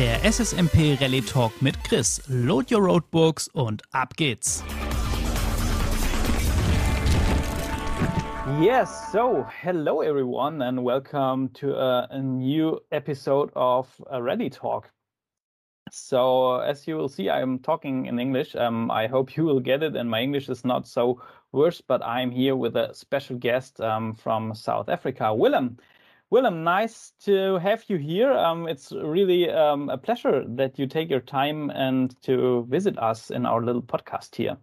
Der SSMP Rally Talk mit Chris. Load your roadbooks und ab geht's. Yes, so hello everyone, and welcome to a, a new episode of a Rally Talk. So, as you will see, I'm talking in English. Um, I hope you will get it, and my English is not so worse, but I'm here with a special guest um, from South Africa, Willem. Willem, nice to have you here. Um, it's really um, a pleasure that you take your time and to visit us in our little podcast here.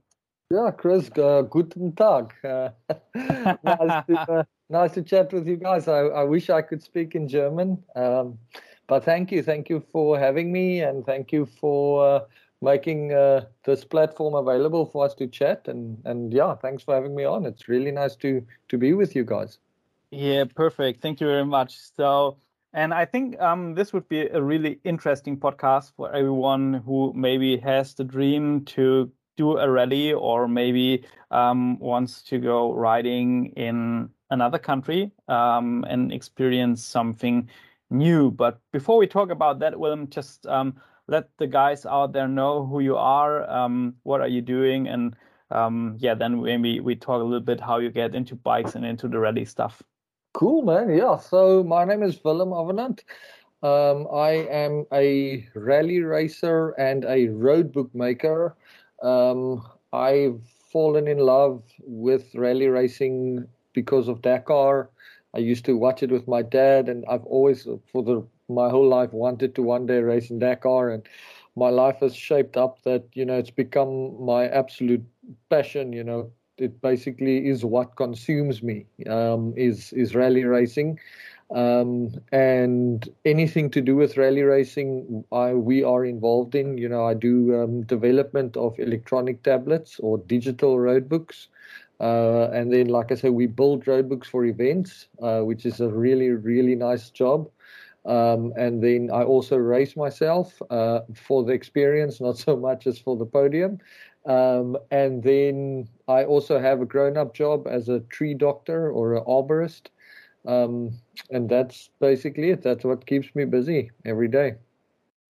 Yeah, Chris, uh, guten Tag. Uh, nice, to, uh, nice to chat with you guys. I, I wish I could speak in German, um, but thank you. Thank you for having me, and thank you for uh, making uh, this platform available for us to chat. And, and yeah, thanks for having me on. It's really nice to, to be with you guys. Yeah, perfect. Thank you very much. So, and I think um, this would be a really interesting podcast for everyone who maybe has the dream to do a rally or maybe um, wants to go riding in another country um, and experience something new. But before we talk about that, Willem, just um, let the guys out there know who you are, um, what are you doing, and um, yeah, then maybe we talk a little bit how you get into bikes and into the rally stuff. Cool, man. Yeah. So my name is Willem Avenant. Um, I am a rally racer and a road bookmaker. Um, I've fallen in love with rally racing because of Dakar. I used to watch it with my dad, and I've always, for the my whole life, wanted to one day race in Dakar. And my life has shaped up that you know it's become my absolute passion. You know, it basically is what consumes me. Um, is is rally racing. Um, and anything to do with rally racing, I, we are involved in. You know, I do um, development of electronic tablets or digital road books. Uh, and then, like I said, we build road books for events, uh, which is a really, really nice job. Um, and then I also race myself uh, for the experience, not so much as for the podium. Um, and then I also have a grown up job as a tree doctor or an arborist. Um, and that's basically it. That's what keeps me busy every day.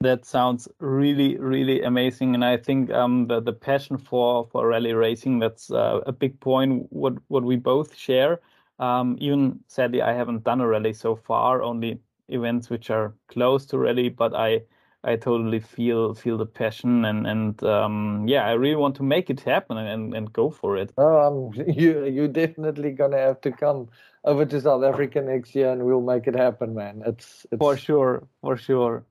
That sounds really, really amazing, and I think um, the the passion for for rally racing that's uh, a big point. What what we both share. Um, even sadly, I haven't done a rally so far. Only events which are close to rally, but I I totally feel feel the passion and and um, yeah, I really want to make it happen and and go for it. Oh, um, you you definitely gonna have to come over to South Africa next year, and we'll make it happen, man. It's, it's... for sure, for sure.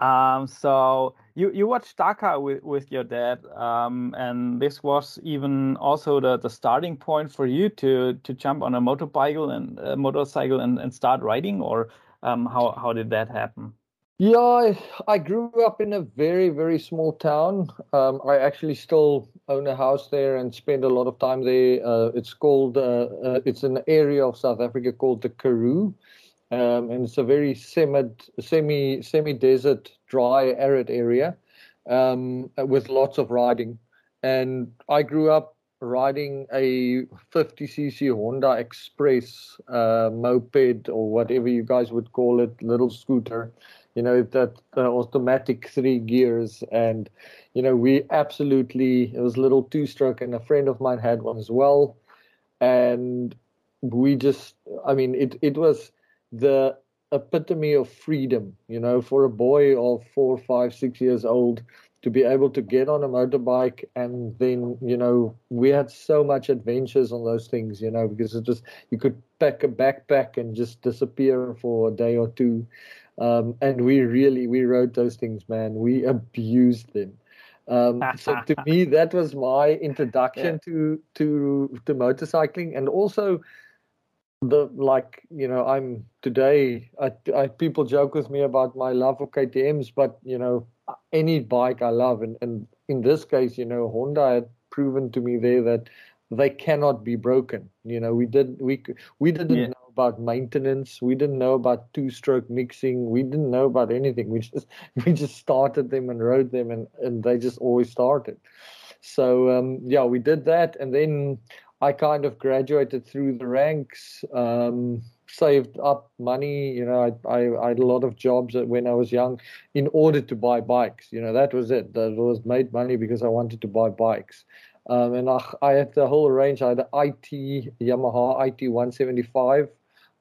Um, so you you watched Dakar with with your dad, um, and this was even also the the starting point for you to to jump on a motorcycle and a motorcycle and, and start riding, or um, how how did that happen? Yeah, I, I, grew up in a very, very small town. Um, I actually still own a house there and spend a lot of time there. Uh, it's called, uh, uh, it's an area of South Africa called the Karoo. Um, and it's a very semi, semi, semi-desert, dry, arid area um, with lots of riding. And I grew up riding a 50cc Honda Express uh, moped or whatever you guys would call it, little scooter you know that uh, automatic three gears and you know we absolutely it was a little two stroke and a friend of mine had one as well. And we just i mean it it was the epitome of freedom you know for a boy of four five six years old to be able to get on a motorbike and then you know we had so much adventures on those things you know because it just you could pack a backpack and just disappear for a day or two um, and we really we rode those things, man. We abused them. Um, so to me, that was my introduction yeah. to to to motorcycling, and also the like you know I'm today. I, I, people joke with me about my love for KTM's, but you know any bike I love, and and in this case, you know Honda had proven to me there that they cannot be broken. You know, we did we we didn't yeah. About maintenance. We didn't know about two-stroke mixing. We didn't know about anything. We just we just started them and rode them, and and they just always started. So um, yeah, we did that, and then I kind of graduated through the ranks. Um, saved up money. You know, I, I, I had a lot of jobs when I was young in order to buy bikes. You know, that was it. That was made money because I wanted to buy bikes. Um, and I, I had the whole range. I had the IT Yamaha IT 175,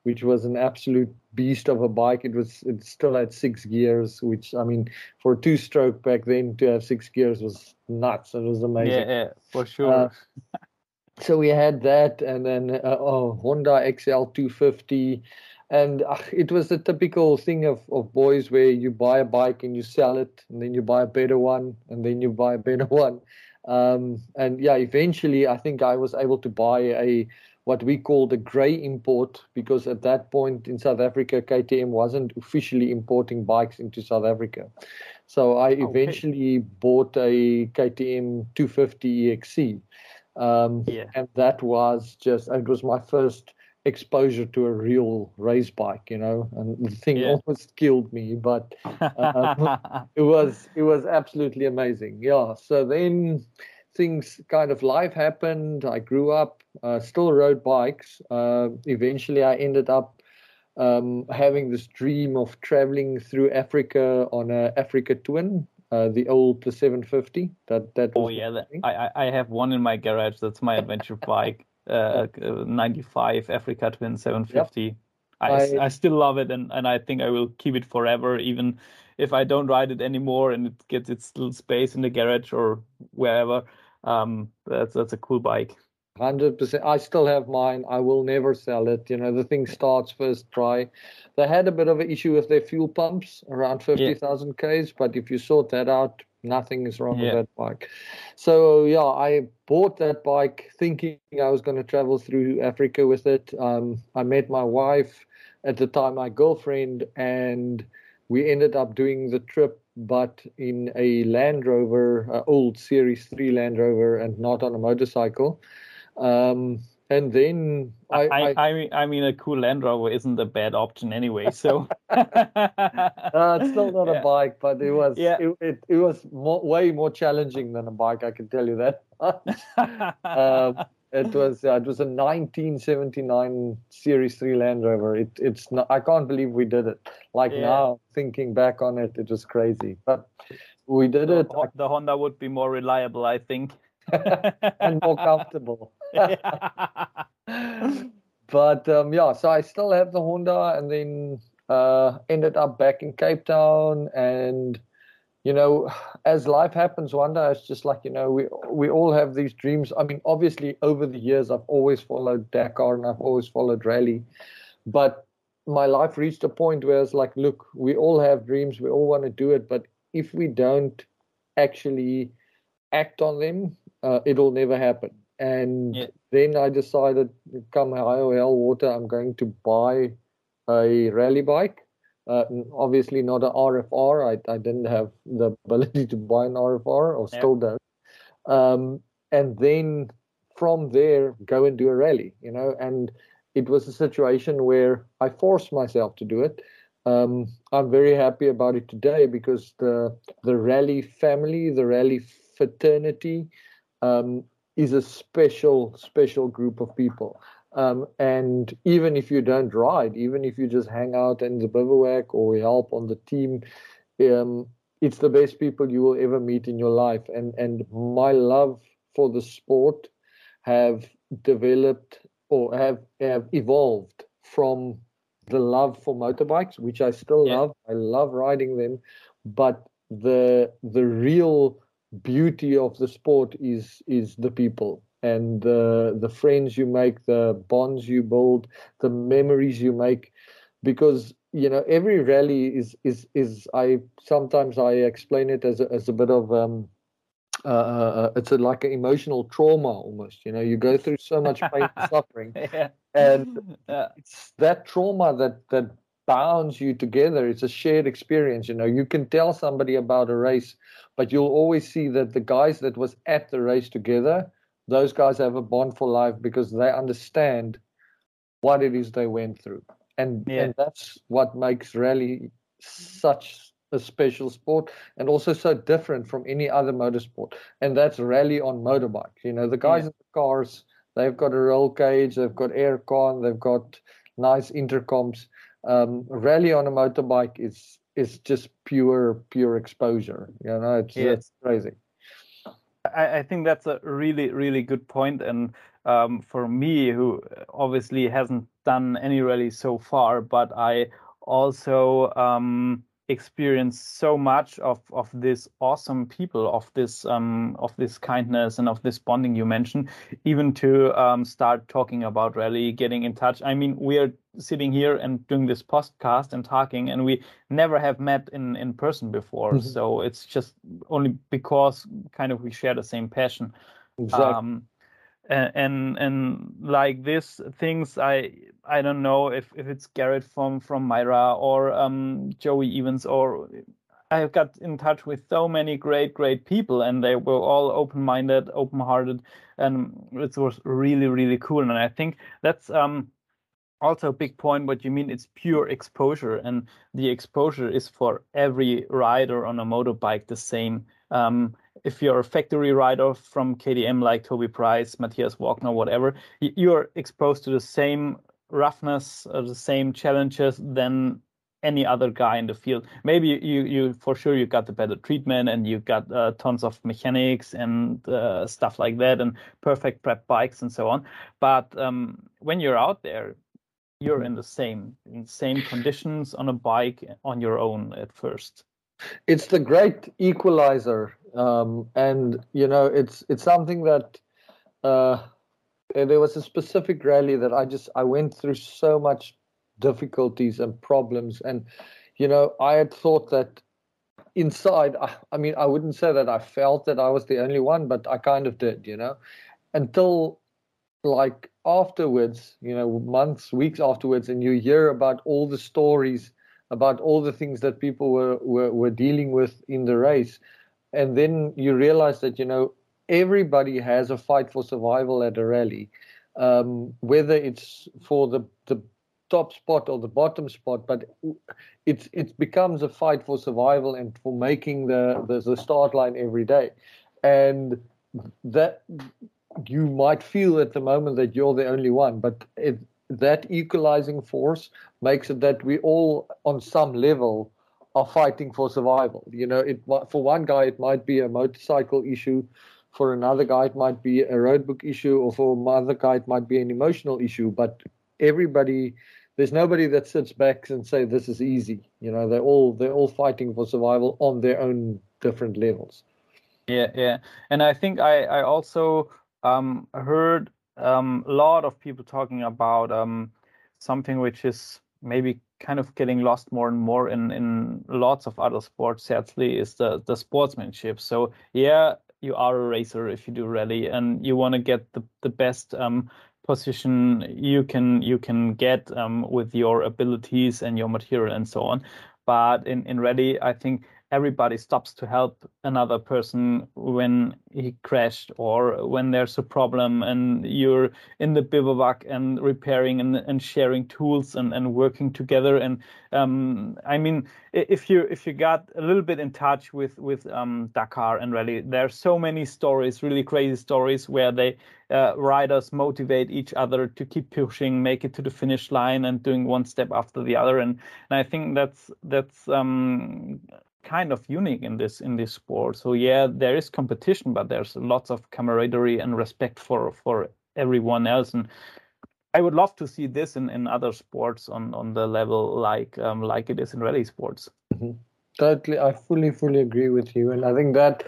which was an absolute beast of a bike. It was it still had six gears, which I mean, for a two-stroke back then to have six gears was nuts. It was amazing. Yeah, yeah for sure. Uh, so we had that, and then uh, oh, Honda XL 250, and uh, it was the typical thing of, of boys where you buy a bike and you sell it, and then you buy a better one, and then you buy a better one, um, and yeah, eventually I think I was able to buy a what we call the grey import because at that point in South Africa, KTM wasn't officially importing bikes into South Africa. So I eventually bought a KTM 250 EXC. Um, yeah. And that was just, it was my first exposure to a real race bike, you know, and the thing yeah. almost killed me, but uh, it was, it was absolutely amazing. Yeah. So then things kind of life happened. I grew up, uh, still rode bikes. Uh, eventually I ended up um, having this dream of traveling through Africa on a Africa Twin, uh, the old the 750. That that. Oh yeah, that, I I have one in my garage. That's my adventure bike. Uh, 95 Africa Twin 750. Yep. I, I, I still love it, and and I think I will keep it forever, even if I don't ride it anymore and it gets its little space in the garage or wherever. Um, that's that's a cool bike. Hundred percent. I still have mine. I will never sell it. You know, the thing starts first try. They had a bit of an issue with their fuel pumps around fifty thousand yeah. k's, but if you sort that out, nothing is wrong yeah. with that bike. So yeah, I bought that bike thinking I was going to travel through Africa with it. Um, I met my wife at the time, my girlfriend, and we ended up doing the trip, but in a Land Rover, uh, old Series Three Land Rover, and not on a motorcycle. Um, and then I I, I, mean, I mean, a cool Land Rover isn't a bad option anyway. So uh, it's still not yeah. a bike, but it was yeah. it, it, it was more, way more challenging than a bike. I can tell you that. um, it was uh, it was a 1979 Series 3 Land Rover. It it's not, I can't believe we did it. Like yeah. now, thinking back on it, it was crazy, but we did the, it. The Honda would be more reliable, I think, and more comfortable. but um, yeah, so I still have the Honda, and then uh, ended up back in Cape Town, and you know, as life happens, one day it's just like you know, we we all have these dreams. I mean, obviously, over the years, I've always followed Dakar and I've always followed rally, but my life reached a point where it's like, look, we all have dreams, we all want to do it, but if we don't actually act on them, uh, it'll never happen. And yeah. then I decided, come high or hell water, I'm going to buy a rally bike. Uh, obviously not an RFR. I, I didn't have the ability to buy an RFR, or yeah. still don't. Um, and then from there, go and do a rally. You know, and it was a situation where I forced myself to do it. Um, I'm very happy about it today because the the rally family, the rally fraternity, um, is a special, special group of people. Um, and even if you don't ride, even if you just hang out in the bivouac or help on the team, um, it's the best people you will ever meet in your life. And and my love for the sport have developed or have have evolved from the love for motorbikes, which I still yeah. love. I love riding them, but the the real beauty of the sport is is the people and the the friends you make, the bonds you build, the memories you make, because you know every rally is is is I sometimes I explain it as a, as a bit of um, uh, uh, uh it's a, like an emotional trauma almost. You know, you go through so much pain and suffering, yeah. and yeah. it's that trauma that that bounds you together. It's a shared experience. You know, you can tell somebody about a race, but you'll always see that the guys that was at the race together, those guys have a bond for life because they understand what it is they went through. And yeah. and that's what makes rally such a special sport and also so different from any other motorsport. And that's rally on motorbikes. You know, the guys yeah. in the cars, they've got a roll cage, they've got aircon, they've got nice intercoms. Um, rally on a motorbike is is just pure pure exposure. You know, it's, yeah. it's crazy. I, I, think that's a really really good point, and um, for me, who obviously hasn't done any rally so far, but I also um, experience so much of of this awesome people of this um of this kindness and of this bonding you mentioned even to um start talking about rally getting in touch i mean we are sitting here and doing this podcast and talking and we never have met in in person before mm-hmm. so it's just only because kind of we share the same passion exactly. um and, and like this things i i don't know if if it's garrett from from myra or um joey evans or i got in touch with so many great great people and they were all open-minded open-hearted and it was really really cool. And i think that's um also a big point what you mean it's pure exposure and the exposure is for every rider on a motorbike the same um, if you're a factory rider from KTM like Toby Price, Matthias Walkner, whatever, you're exposed to the same roughness, uh, the same challenges than any other guy in the field. Maybe you, you for sure you got the better treatment and you got uh, tons of mechanics and uh, stuff like that and perfect prep bikes and so on. But um, when you're out there, you're in the same in same conditions on a bike on your own at first. It's the great equalizer um, and you know it's it's something that uh, there was a specific rally that I just I went through so much difficulties and problems. And you know I had thought that inside I, I mean I wouldn't say that I felt that I was the only one but I kind of did you know. Until like afterwards you know months weeks afterwards and you hear about all the stories about all the things that people were, were, were dealing with in the race and then you realize that you know everybody has a fight for survival at a rally, um, whether it's for the the top spot or the bottom spot, but it it becomes a fight for survival and for making the, the, the start line every day, and that you might feel at the moment that you're the only one, but it, that equalizing force makes it that we all, on some level, are fighting for survival. You know, it for one guy it might be a motorcycle issue, for another guy it might be a roadbook issue, or for another guy it might be an emotional issue. But everybody, there's nobody that sits back and say this is easy. You know, they're all they're all fighting for survival on their own different levels. Yeah, yeah, and I think I I also um, heard um, a lot of people talking about um, something which is maybe kind of getting lost more and more in in lots of other sports sadly is the the sportsmanship. So yeah you are a racer if you do rally and you want to get the the best um, position you can you can get um, with your abilities and your material and so on. But in in rally i think everybody stops to help another person when he crashed or when there's a problem and you're in the bivouac and repairing and, and sharing tools and, and working together. And um, i mean if you if you got a little bit in touch with with um, dakar and rally there are so many stories really crazy stories where they uh, riders motivate each other to keep pushing make it to the finish line and doing one step after the other. And, and i think that's that's um, kind of unique in this in this sport. So yeah, there is competition, but there's lots of camaraderie and respect for for everyone else. And I would love to see this in, in other sports on, on the level like um, like it is in rally sports. Mm-hmm. Totally, I fully fully agree with you, and I think that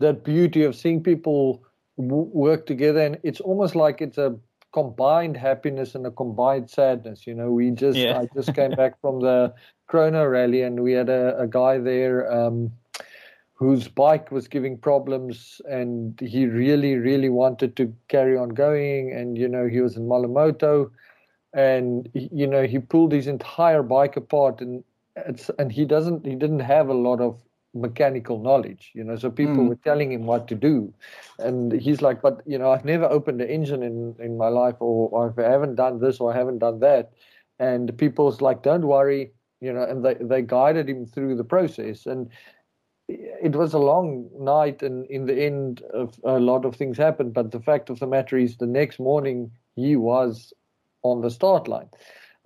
that beauty of seeing people w- work together, and it's almost like it's a combined happiness and a combined sadness. You know, we just yeah. I just came back from the Chrono Rally, and we had a, a guy there um, whose bike was giving problems, and he really, really wanted to carry on going. And you know, he was in Malle Moto, and you know, he pulled his entire bike apart, and and he doesn't, he didn't have a lot of mechanical knowledge you know so people mm. were telling him what to do and he's like but you know i've never opened an engine in in my life or, or i haven't done this or i haven't done that and people's like don't worry you know, and they, they guided him through the process. And it was a long night, and in the end, a lot of things happened. But the fact of the matter is, the next morning he was on the start line.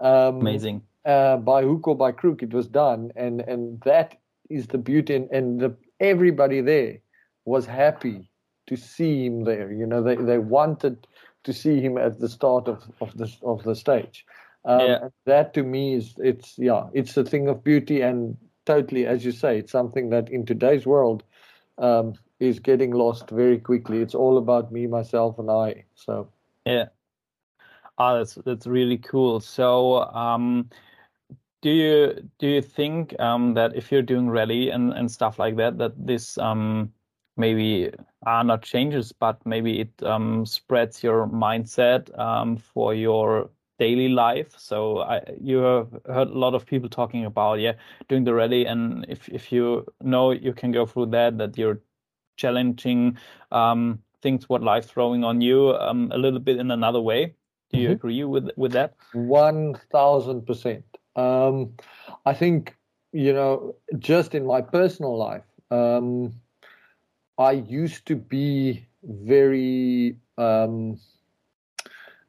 Um, Amazing. Uh, by hook or by crook, it was done, and and that is the beauty, and, and the, everybody there was happy to see him there. You know, they they wanted to see him at the start of of the of the stage. Um, yeah. That to me is it's yeah, it's a thing of beauty and totally, as you say, it's something that in today's world um, is getting lost very quickly. It's all about me, myself, and I. So yeah, oh, that's that's really cool. So um, do you do you think um, that if you're doing rally and and stuff like that, that this um, maybe are not changes, but maybe it um, spreads your mindset um, for your daily life. So I, you have heard a lot of people talking about yeah doing the rally, and if if you know you can go through that, that you're challenging um, things what life throwing on you um, a little bit in another way. Do you mm-hmm. agree with with that? One thousand percent. Um, I think you know just in my personal life. Um, I used to be very um,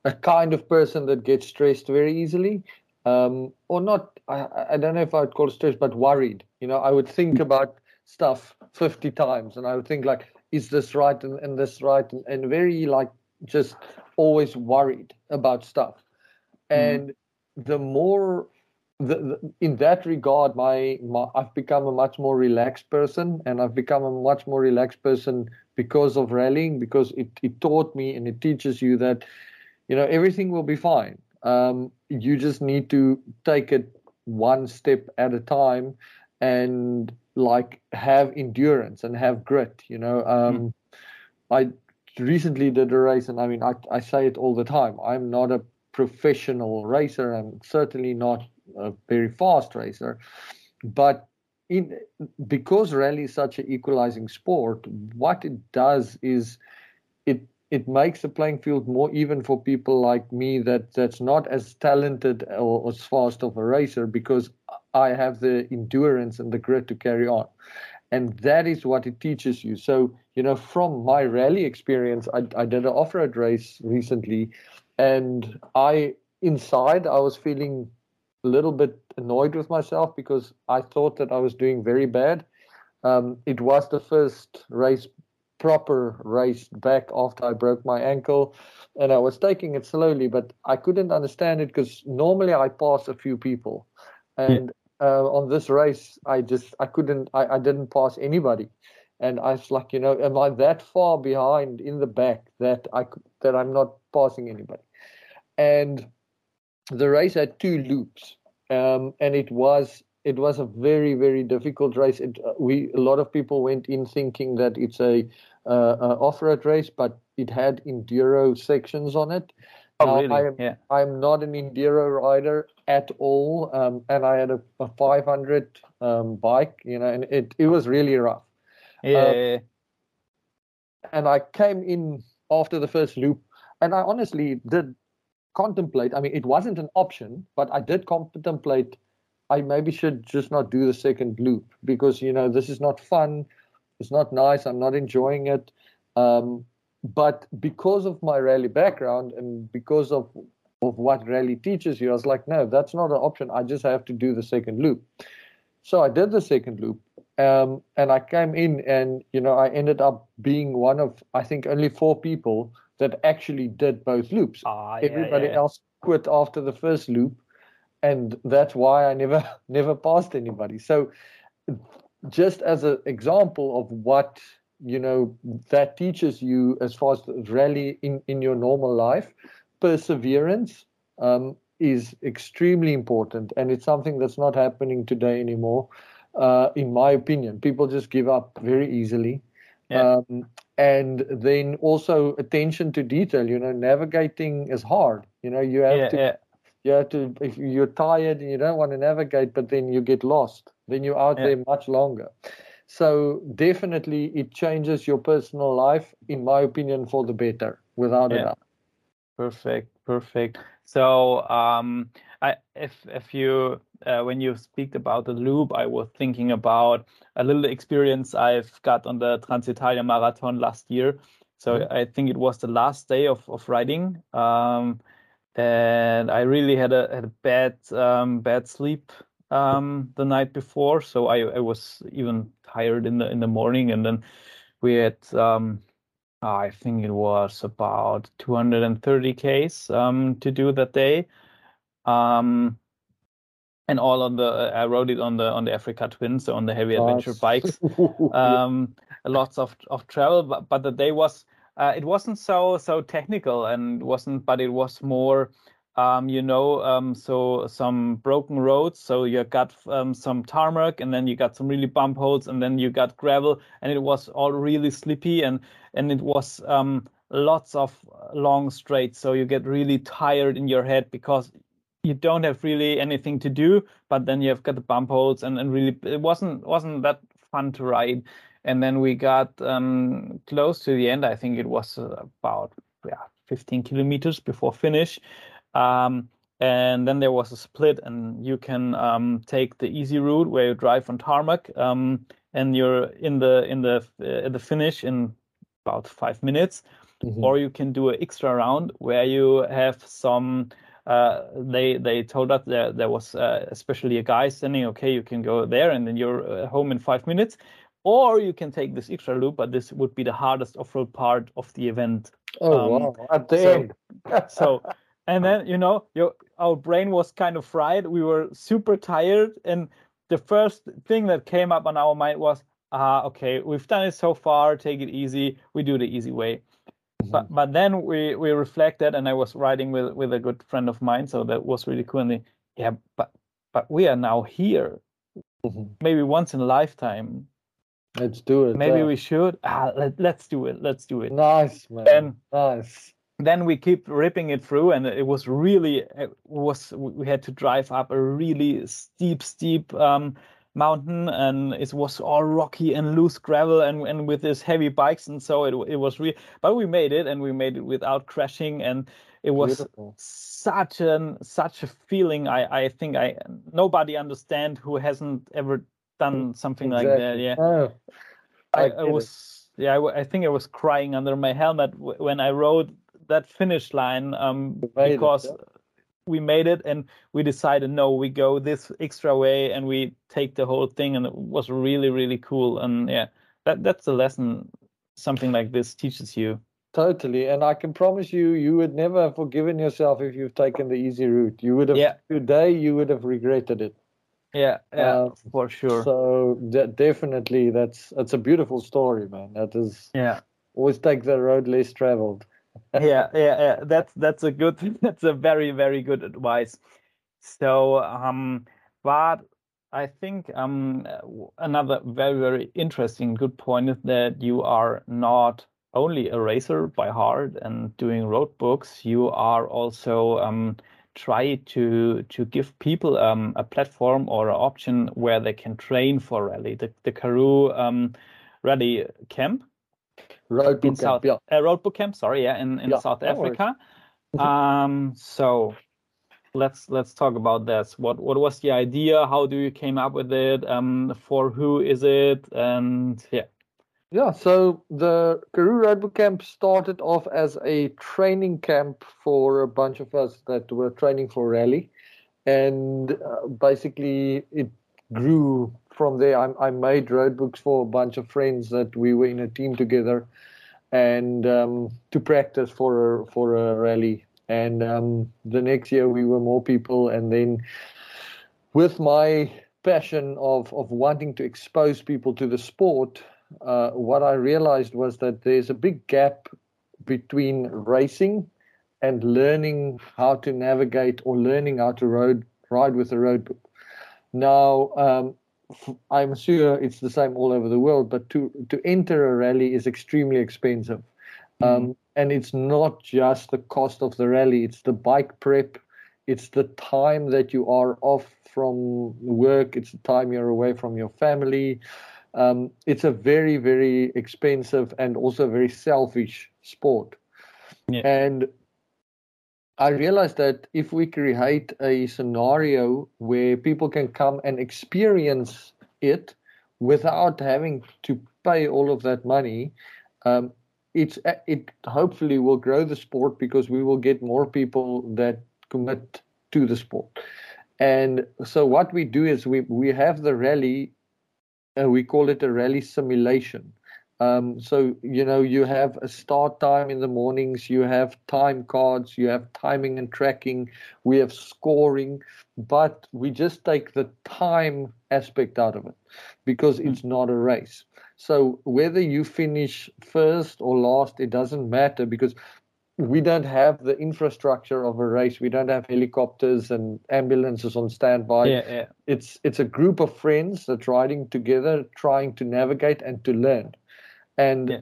a kind of person that gets stressed very easily, um, or not. I, I don't know if I'd call it stress, but worried. You know, I would think mm. about stuff 50 times and I would think like, is this right and, and this right and, and very like just always worried about stuff. Mm. And the more the, the, in that regard, my, my, I've become a much more relaxed person, and I've become a much more relaxed person because of rallying. Because it, it taught me and it teaches you that you know everything will be fine. Um, you just need to take it one step at a time, and like have endurance and have grit. You know, um, mm. I recently did a race, and I mean, I, I say it all the time. I'm not a professional racer. I'm certainly not a very fast racer, but in because rally is such an equalizing sport, what it does is it makes the playing field more even for people like me that that's not as talented or as fast of a racer because I have the endurance and the grit to carry on. And that is what it teaches you. So, you know, from my rally experience, I, I did an off road race recently, and I, inside, I was feeling a little bit annoyed with myself because I thought that I was doing very bad. Um, it was the first race, proper race back after I broke my ankle, and I was taking it slowly, but I couldn't understand it because normally I pass a few people, and uh, on this race, I just I couldn't I, I didn't pass anybody, and I was like, you know, am I that far behind in the back that I that I'm not passing anybody, and the race had two loops, um, and it was it was a very very difficult race. It, uh, we a lot of people went in thinking that it's a, uh, a off-road race, but it had enduro sections on it. Oh, now, really? I'm, yeah. I'm not an enduro rider at all, um, and I had a, a 500 um, bike, you know, and it it was really rough. Yeah. Um, and I came in after the first loop, and I honestly did contemplate. I mean, it wasn't an option, but I did contemplate. I maybe should just not do the second loop because you know this is not fun. It's not nice. I'm not enjoying it. Um, but because of my rally background and because of of what rally teaches you, I was like, no, that's not an option. I just have to do the second loop. So I did the second loop, um, and I came in, and you know, I ended up being one of I think only four people that actually did both loops. Ah, Everybody yeah, yeah. else quit after the first loop, and that's why I never never passed anybody. So, just as an example of what you know that teaches you as far as rally in, in your normal life perseverance um, is extremely important and it's something that's not happening today anymore uh, in my opinion people just give up very easily yeah. um, and then also attention to detail you know navigating is hard you know you have yeah, to yeah. You have to if you're tired and you don't want to navigate but then you get lost then you're out there much longer so definitely it changes your personal life, in my opinion, for the better, without yeah. a doubt. Perfect, perfect. So um, I, if if you uh, when you speak about the loop, I was thinking about a little experience I've got on the Transitalia Marathon last year. So mm-hmm. I think it was the last day of of riding. Um, and I really had a had a bad um, bad sleep um, the night before, so I, I was even tired in the in the morning, and then we had um, I think it was about 230 Ks um, to do that day. Um, and all on the I rode it on the on the Africa Twin, so on the heavy adventure bikes. Um, lots of of travel, but, but the day was uh, it wasn't so so technical and wasn't, but it was more. Um, you know, um, so some broken roads. So you got um, some tarmac, and then you got some really bump holes, and then you got gravel, and it was all really slippy, and and it was um, lots of long straights. So you get really tired in your head because you don't have really anything to do, but then you have got the bump holes, and, and really it wasn't wasn't that fun to ride. And then we got um, close to the end. I think it was about yeah 15 kilometers before finish. Um, and then there was a split, and you can um, take the easy route where you drive on tarmac, um, and you're in the in the uh, the finish in about five minutes, mm-hmm. or you can do an extra round where you have some uh, they they told us there there was uh, especially a guy saying, okay, you can go there and then you're uh, home in five minutes, or you can take this extra loop, but this would be the hardest off-road part of the event. Oh um, wow! At the so, end. so, and then you know, your our brain was kind of fried. We were super tired, and the first thing that came up on our mind was, ah, okay, we've done it so far. Take it easy. We do the easy way. Mm-hmm. But but then we we reflected, and I was riding with with a good friend of mine, so that was really cool. And they, yeah, but but we are now here. Mm-hmm. Maybe once in a lifetime. Let's do it. Maybe we should. Ah, let, let's do it. Let's do it. Nice man. Nice. Then we keep ripping it through, and it was really it was we had to drive up a really steep, steep um, mountain and it was all rocky and loose gravel and, and with these heavy bikes and so it, it was real but we made it and we made it without crashing and it was Beautiful. such an such a feeling i i think i nobody understand who hasn't ever done something exactly. like that yeah oh, I, I, I was it. yeah I, I, think i was crying under my helmet when i rode that finish line um because it, yeah we made it and we decided no we go this extra way and we take the whole thing and it was really really cool and yeah that that's a lesson something like this teaches you totally and i can promise you you would never have forgiven yourself if you've taken the easy route you would have yeah. today you would have regretted it yeah yeah uh, for sure so definitely that's that's a beautiful story man that is yeah always take the road less traveled yeah, yeah, yeah. That's that's a good. That's a very very good advice. So, um, but I think um another very very interesting good point is that you are not only a racer by heart and doing road books. You are also um try to to give people um, a platform or an option where they can train for rally. The the Karoo um, rally camp road in South, camp, yeah. Uh, road camp. Sorry, yeah, in in yeah, South Africa. Mm-hmm. um, so let's let's talk about this. What what was the idea? How do you came up with it? Um, for who is it? And yeah. Yeah, so the Karoo Road Camp started off as a training camp for a bunch of us that were training for rally, and uh, basically it grew from there. I, I made road books for a bunch of friends that we were in a team together, and um, to practice for a, for a rally. And um, the next year we were more people, and then with my passion of of wanting to expose people to the sport, uh, what I realized was that there's a big gap between racing and learning how to navigate or learning how to road ride with a road book. Now, um, I'm sure it's the same all over the world, but to to enter a rally is extremely expensive. Mm-hmm. Um, and it's not just the cost of the rally, it's the bike prep, it's the time that you are off from work, it's the time you're away from your family. Um, it's a very, very expensive and also very selfish sport. Yeah. And I realized that if we create a scenario where people can come and experience it without having to pay all of that money, um, it's it hopefully will grow the sport because we will get more people that commit to the sport. And so what we do is we we have the rally, uh, we call it a rally simulation. Um, so you know you have a start time in the mornings, you have time cards, you have timing and tracking, we have scoring, but we just take the time aspect out of it because hmm. it's not a race. So whether you finish first or last, it doesn't matter because we don't have the infrastructure of a race. We don't have helicopters and ambulances on standby. Yeah, yeah. It's it's a group of friends that's riding together, trying to navigate and to learn. And yeah.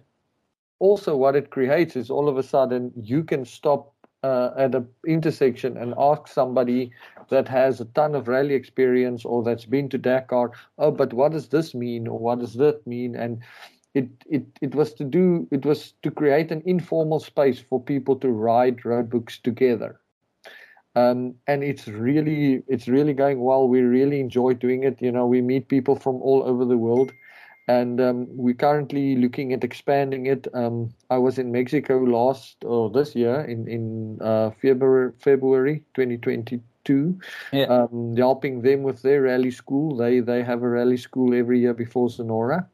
also, what it creates is all of a sudden you can stop uh, at an intersection and ask somebody that has a ton of rally experience or that's been to Dakar, oh, but what does this mean or what does that mean? And it, it, it was to do it was to create an informal space for people to write road books together. Um, and it's really it's really going well. We really enjoy doing it. You know, we meet people from all over the world, and um, we're currently looking at expanding it. Um, I was in Mexico last or this year in in uh, February February 2022, yeah. um, helping them with their rally school. They they have a rally school every year before Sonora,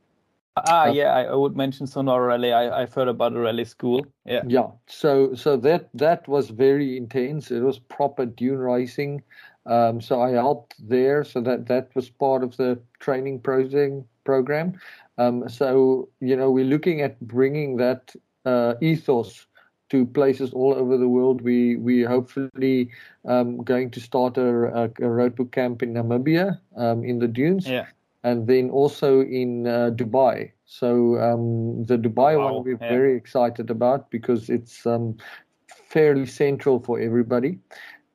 Ah, uh, yeah, I, I, would mention Sonora Rally. I, I've heard about the rally school. Yeah. Yeah. So so that that was very intense. It was proper dune racing. Um, so I helped there. So that that was part of the training program program. Um, so you know we're looking at bringing that uh, ethos to places all over the world. We we hopefully um, going to start a, a, a road book camp in Namibia um, in the dunes. Yeah and then also in uh, Dubai. So um, the Dubai wow, one we're yeah. very excited about because it's um, fairly central for everybody.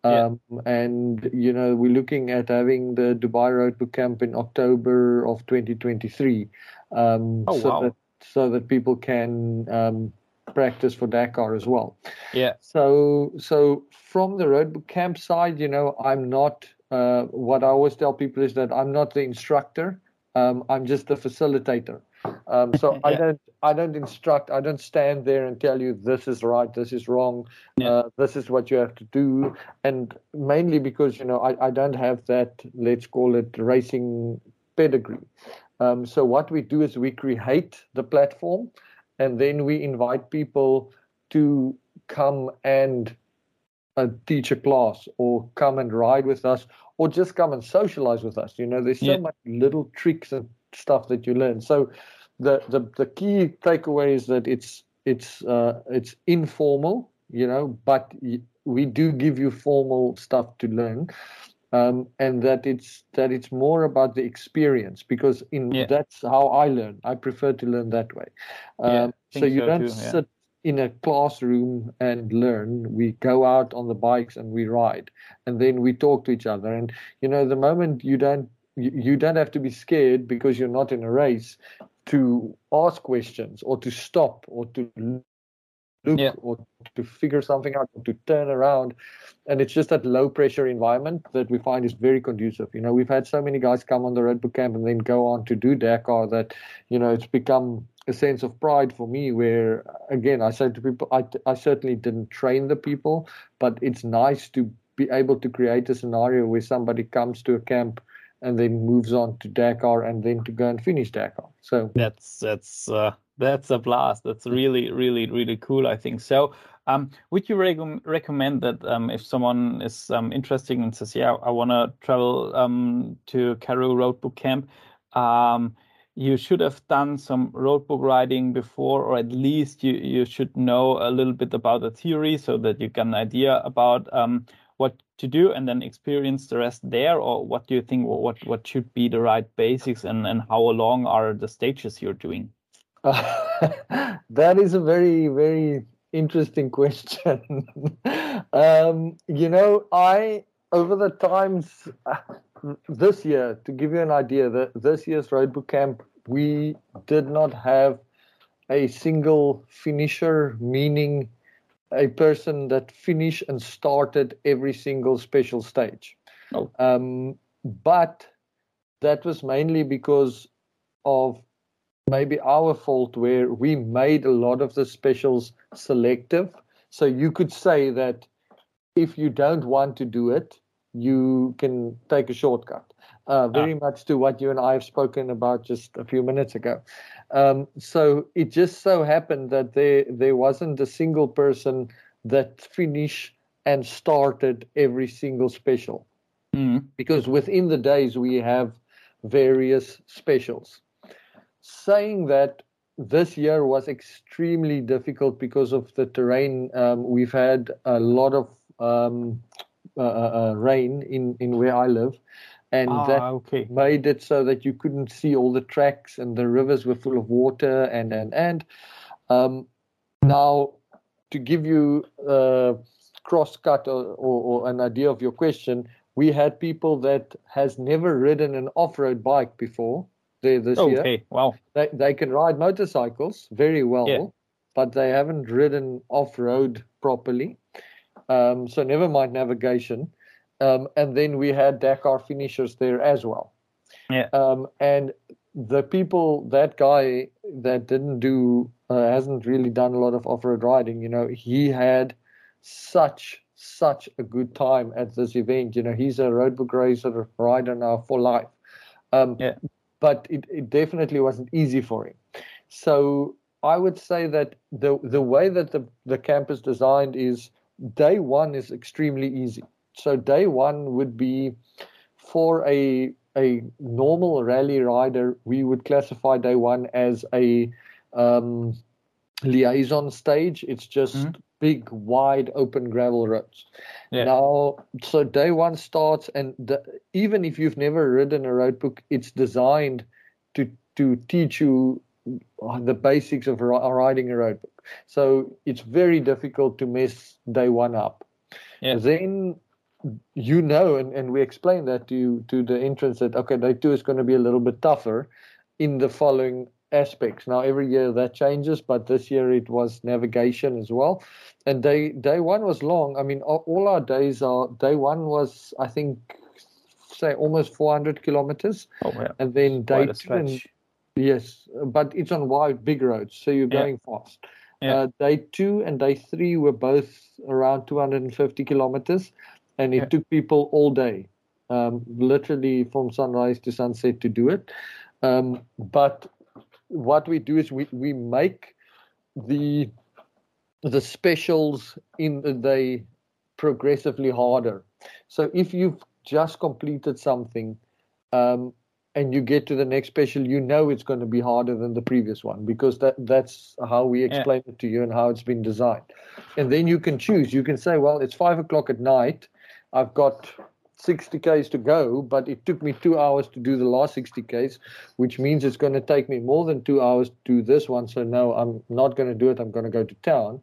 Um, yeah. And you know we're looking at having the Dubai Road Book Camp in October of 2023, um, oh, so wow. that so that people can um, practice for Dakar as well. Yeah. So so from the road book camp side, you know, I'm not uh, what I always tell people is that I'm not the instructor. Um, I'm just the facilitator. Um, so yeah. I don't I don't instruct. I don't stand there and tell you this is right, this is wrong, yeah. uh, this is what you have to do. And mainly because you know I, I don't have that let's call it racing pedigree. Um, so what we do is we create the platform, and then we invite people to come and uh, teach a class or come and ride with us or just come and socialize with us. You know, there's so yeah. much little tricks and stuff that you learn. So the the, the key takeaway is that it's it's uh, it's informal, you know, but we do give you formal stuff to learn. Um, and that it's that it's more about the experience because in yeah. that's how I learn. I prefer to learn that way. Um, yeah, so you so don't too, sit in a classroom and learn. We go out on the bikes and we ride, and then we talk to each other. And you know, the moment you don't you, you don't have to be scared because you're not in a race to ask questions or to stop or to look yeah. or to figure something out or to turn around and it's just that low pressure environment that we find is very conducive you know we've had so many guys come on the road book camp and then go on to do dakar that you know it's become a sense of pride for me where again i said to people I, I certainly didn't train the people but it's nice to be able to create a scenario where somebody comes to a camp and then moves on to dakar and then to go and finish dakar. So that's that's uh, that's a blast. That's really really really cool i think. So um, would you rec- recommend that um, if someone is um, interested and says yeah i want to travel um, to karoo road book camp um, you should have done some roadbook riding before, or at least you, you should know a little bit about the theory so that you get an idea about um, what to do and then experience the rest there. Or what do you think? What what should be the right basics and, and how long are the stages you're doing? Uh, that is a very very interesting question. um, you know, I over the times this year, to give you an idea, that this year's road book camp, we did not have a single finisher, meaning a person that finished and started every single special stage. Oh. Um, but that was mainly because of maybe our fault, where we made a lot of the specials selective. So you could say that if you don't want to do it, you can take a shortcut. Uh, very ah. much to what you and I have spoken about just a few minutes ago. Um, so it just so happened that there there wasn't a single person that finished and started every single special, mm. because within the days we have various specials. Saying that this year was extremely difficult because of the terrain. Um, we've had a lot of um, uh, uh, uh, rain in, in where I live, and ah, that okay. made it so that you couldn't see all the tracks and the rivers were full of water and and and. Um, now, to give you a cross cut or, or, or an idea of your question, we had people that has never ridden an off-road bike before there this okay. year. Okay, wow. They they can ride motorcycles very well, yeah. but they haven't ridden off-road properly. Um, so never mind navigation. Um, and then we had Dakar finishers there as well. Yeah. Um, and the people, that guy that didn't do, uh, hasn't really done a lot of off-road riding. You know, he had such such a good time at this event. You know, he's a roadbook racer rider now for life. Um, yeah. But it, it definitely wasn't easy for him. So I would say that the the way that the the camp is designed is day one is extremely easy. So day one would be for a a normal rally rider, we would classify day one as a um, liaison stage. It's just mm-hmm. big, wide, open gravel roads. Yeah. Now, so day one starts, and the, even if you've never ridden a road book, it's designed to to teach you the basics of riding a road book. So it's very difficult to mess day one up. Yeah. Then you know, and, and we explain that to you, to the entrance that okay, day two is going to be a little bit tougher in the following aspects. Now every year that changes, but this year it was navigation as well. And day day one was long. I mean, all, our days are day one was I think say almost 400 kilometers. Oh yeah. And then day two and Yes, but it's on wide, big roads, so you're going yeah. fast. Yeah. Uh, day two and day three were both around 250 kilometers, and it yeah. took people all day, um, literally from sunrise to sunset to do it. Um, but what we do is we, we make the the specials in the day progressively harder. So if you've just completed something, um, and you get to the next special, you know it's going to be harder than the previous one because that that's how we explain yeah. it to you and how it's been designed. And then you can choose. You can say, well, it's five o'clock at night. I've got 60 k's to go, but it took me two hours to do the last 60 k's, which means it's going to take me more than two hours to do this one. So no, I'm not going to do it. I'm going to go to town.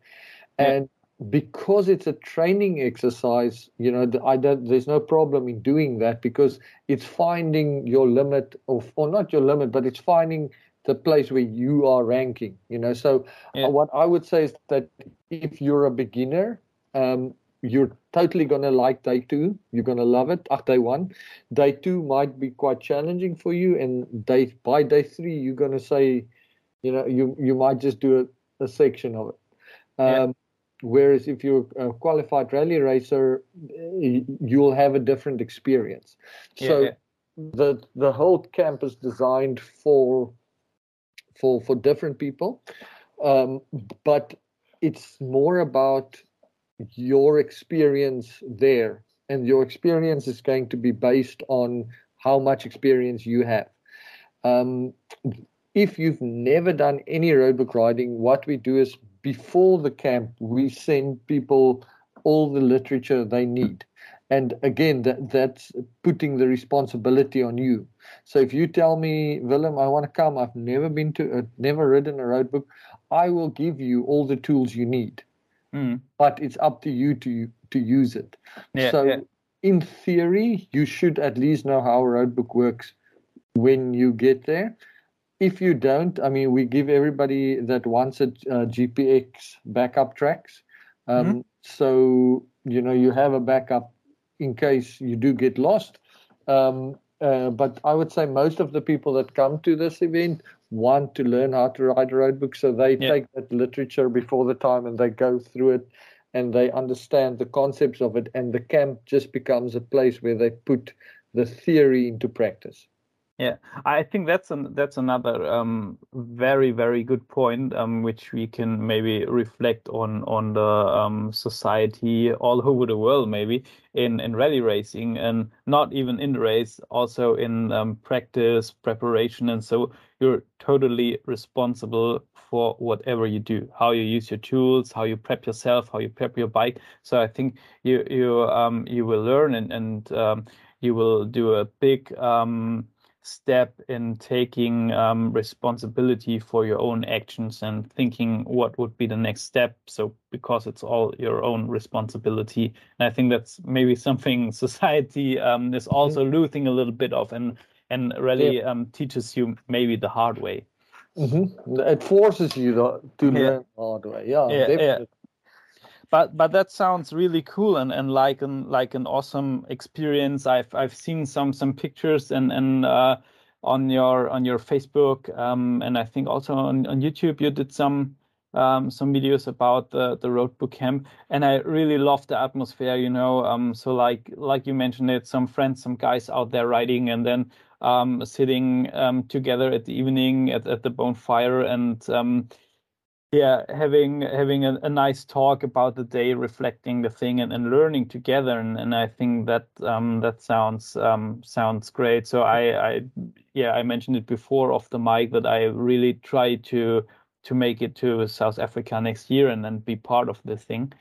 Yeah. And because it's a training exercise, you know, I don't, there's no problem in doing that because it's finding your limit of, or not your limit, but it's finding the place where you are ranking, you know. So yeah. what I would say is that if you're a beginner, um, you're totally going to like day two. You're going to love it. Uh, day one, day two might be quite challenging for you, and day by day three, you're going to say, you know, you you might just do a, a section of it. Um, yeah. Whereas if you're a qualified rally racer, you'll have a different experience. So yeah, yeah. the the whole camp is designed for for for different people, um, but it's more about your experience there, and your experience is going to be based on how much experience you have. Um, if you've never done any roadbook riding, what we do is before the camp, we send people all the literature they need. And again, that, that's putting the responsibility on you. So if you tell me, Willem, I want to come, I've never been to, uh, never ridden a road book, I will give you all the tools you need. Mm. But it's up to you to to use it. Yeah, so yeah. in theory, you should at least know how a road book works when you get there if you don't, I mean, we give everybody that wants a uh, GPX backup tracks. Um, Mm-hmm. So, you know, you have a backup in case you do get lost. Um, uh, but I would say most of the people that come to this event want to learn how to ride a road book. So they Yeah. take that literature before the time and they go through it and they understand the concepts of it, and the camp just becomes a place where they put the theory into practice. Yeah, I think that's an, that's another um, very very good point, um, which we can maybe reflect on on the um, society all over the world, maybe in in rally racing, and not even in the race, also in um, practice, preparation, and so you're totally responsible for whatever you do, how you use your tools, how you prep yourself, how you prep your bike. So I think you you um, you will learn and and um, you will do a big step in taking um, responsibility for your own actions and thinking what would be the next step. So because it's all your own responsibility, and I think that's maybe something society um, is also mm-hmm. losing a little bit of, and and really yeah. um, teaches you maybe the hard way. Mm-hmm. It forces you to, to yeah. learn the hard way. Yeah, yeah, definitely but but that sounds really cool and, and like an like an awesome experience. I've I've seen some some pictures and and uh, on your on your Facebook um, and I think also on, on YouTube you did some um, some videos about the the road camp and I really love the atmosphere. You know, um, so like like you mentioned it, some friends, some guys out there riding and then um, sitting um, together at the evening at, at the bonfire and um, yeah having having a, a, nice talk about the day reflecting the thing and, and learning together and, and i think that um, that sounds um, sounds great. So I, I yeah i mentioned it before off the mic that i really try to to make it to south africa next year and then be part of the thing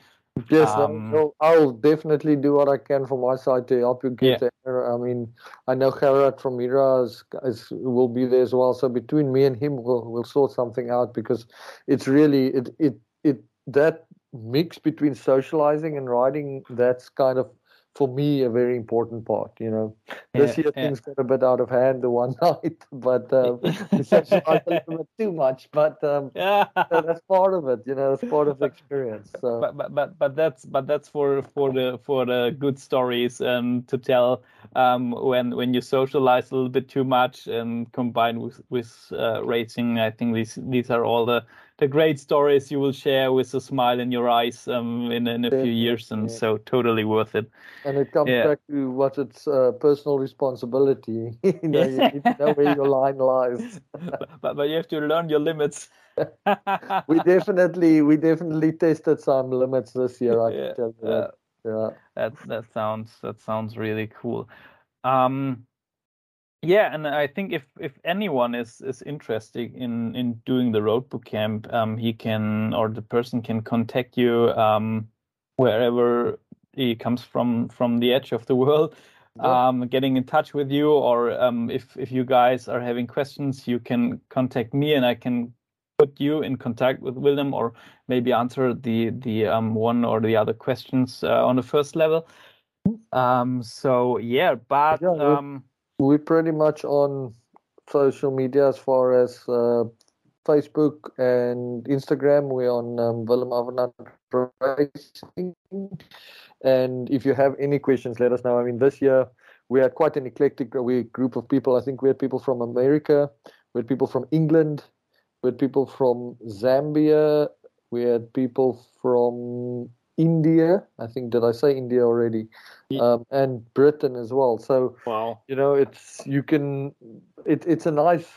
Yes, um, I'll definitely do what I can from my side to help you get yeah. there. I mean, I know Gerard from Mira is, is, will be there as well. So between me and him, we'll we'll sort something out because it's really it it it that mix between socializing and riding. That's kind of for me a very important part. You know, this year yeah. things got a bit out of hand the one night, but um, a little bit too much. But um, yeah, so that's part of it. You know, it's part of the experience. So. But, but but but that's but that's for for the for the good stories um, to tell um, when when you socialize a little bit too much and combined with with uh, racing. I think these these are all the the great stories you will share with a smile in your eyes um, in, in a few years, and yeah. so totally worth it. And it comes yeah. back to what it's uh, personal responsibility. you know, you need to know where your line lies. but, but you have to learn your limits. we definitely we definitely tested some limits this year. I yeah. can tell you that. Yeah, that that sounds that sounds really cool. Um, yeah, and I think if if anyone is is interested in in doing the roadbook camp, um, he can or the person can contact you um, wherever he comes from from the edge of the world. Um, getting in touch with you, or um, if if you guys are having questions, you can contact me, and I can put you in contact with Willem, or maybe answer the the um, one or the other questions uh, on the first level. Um, so yeah, but yeah, we're pretty much on social media as far as uh, Facebook and Instagram. We're on um, Willem Avenant Racing. And if you have any questions, let us know. I mean, this year we had quite an eclectic group of people. I think we had people from America, we had people from England, we had people from Zambia, we had people from India. I think did I say India already? Um, and Britain as well. So wow, you know, it's you can it, it's a nice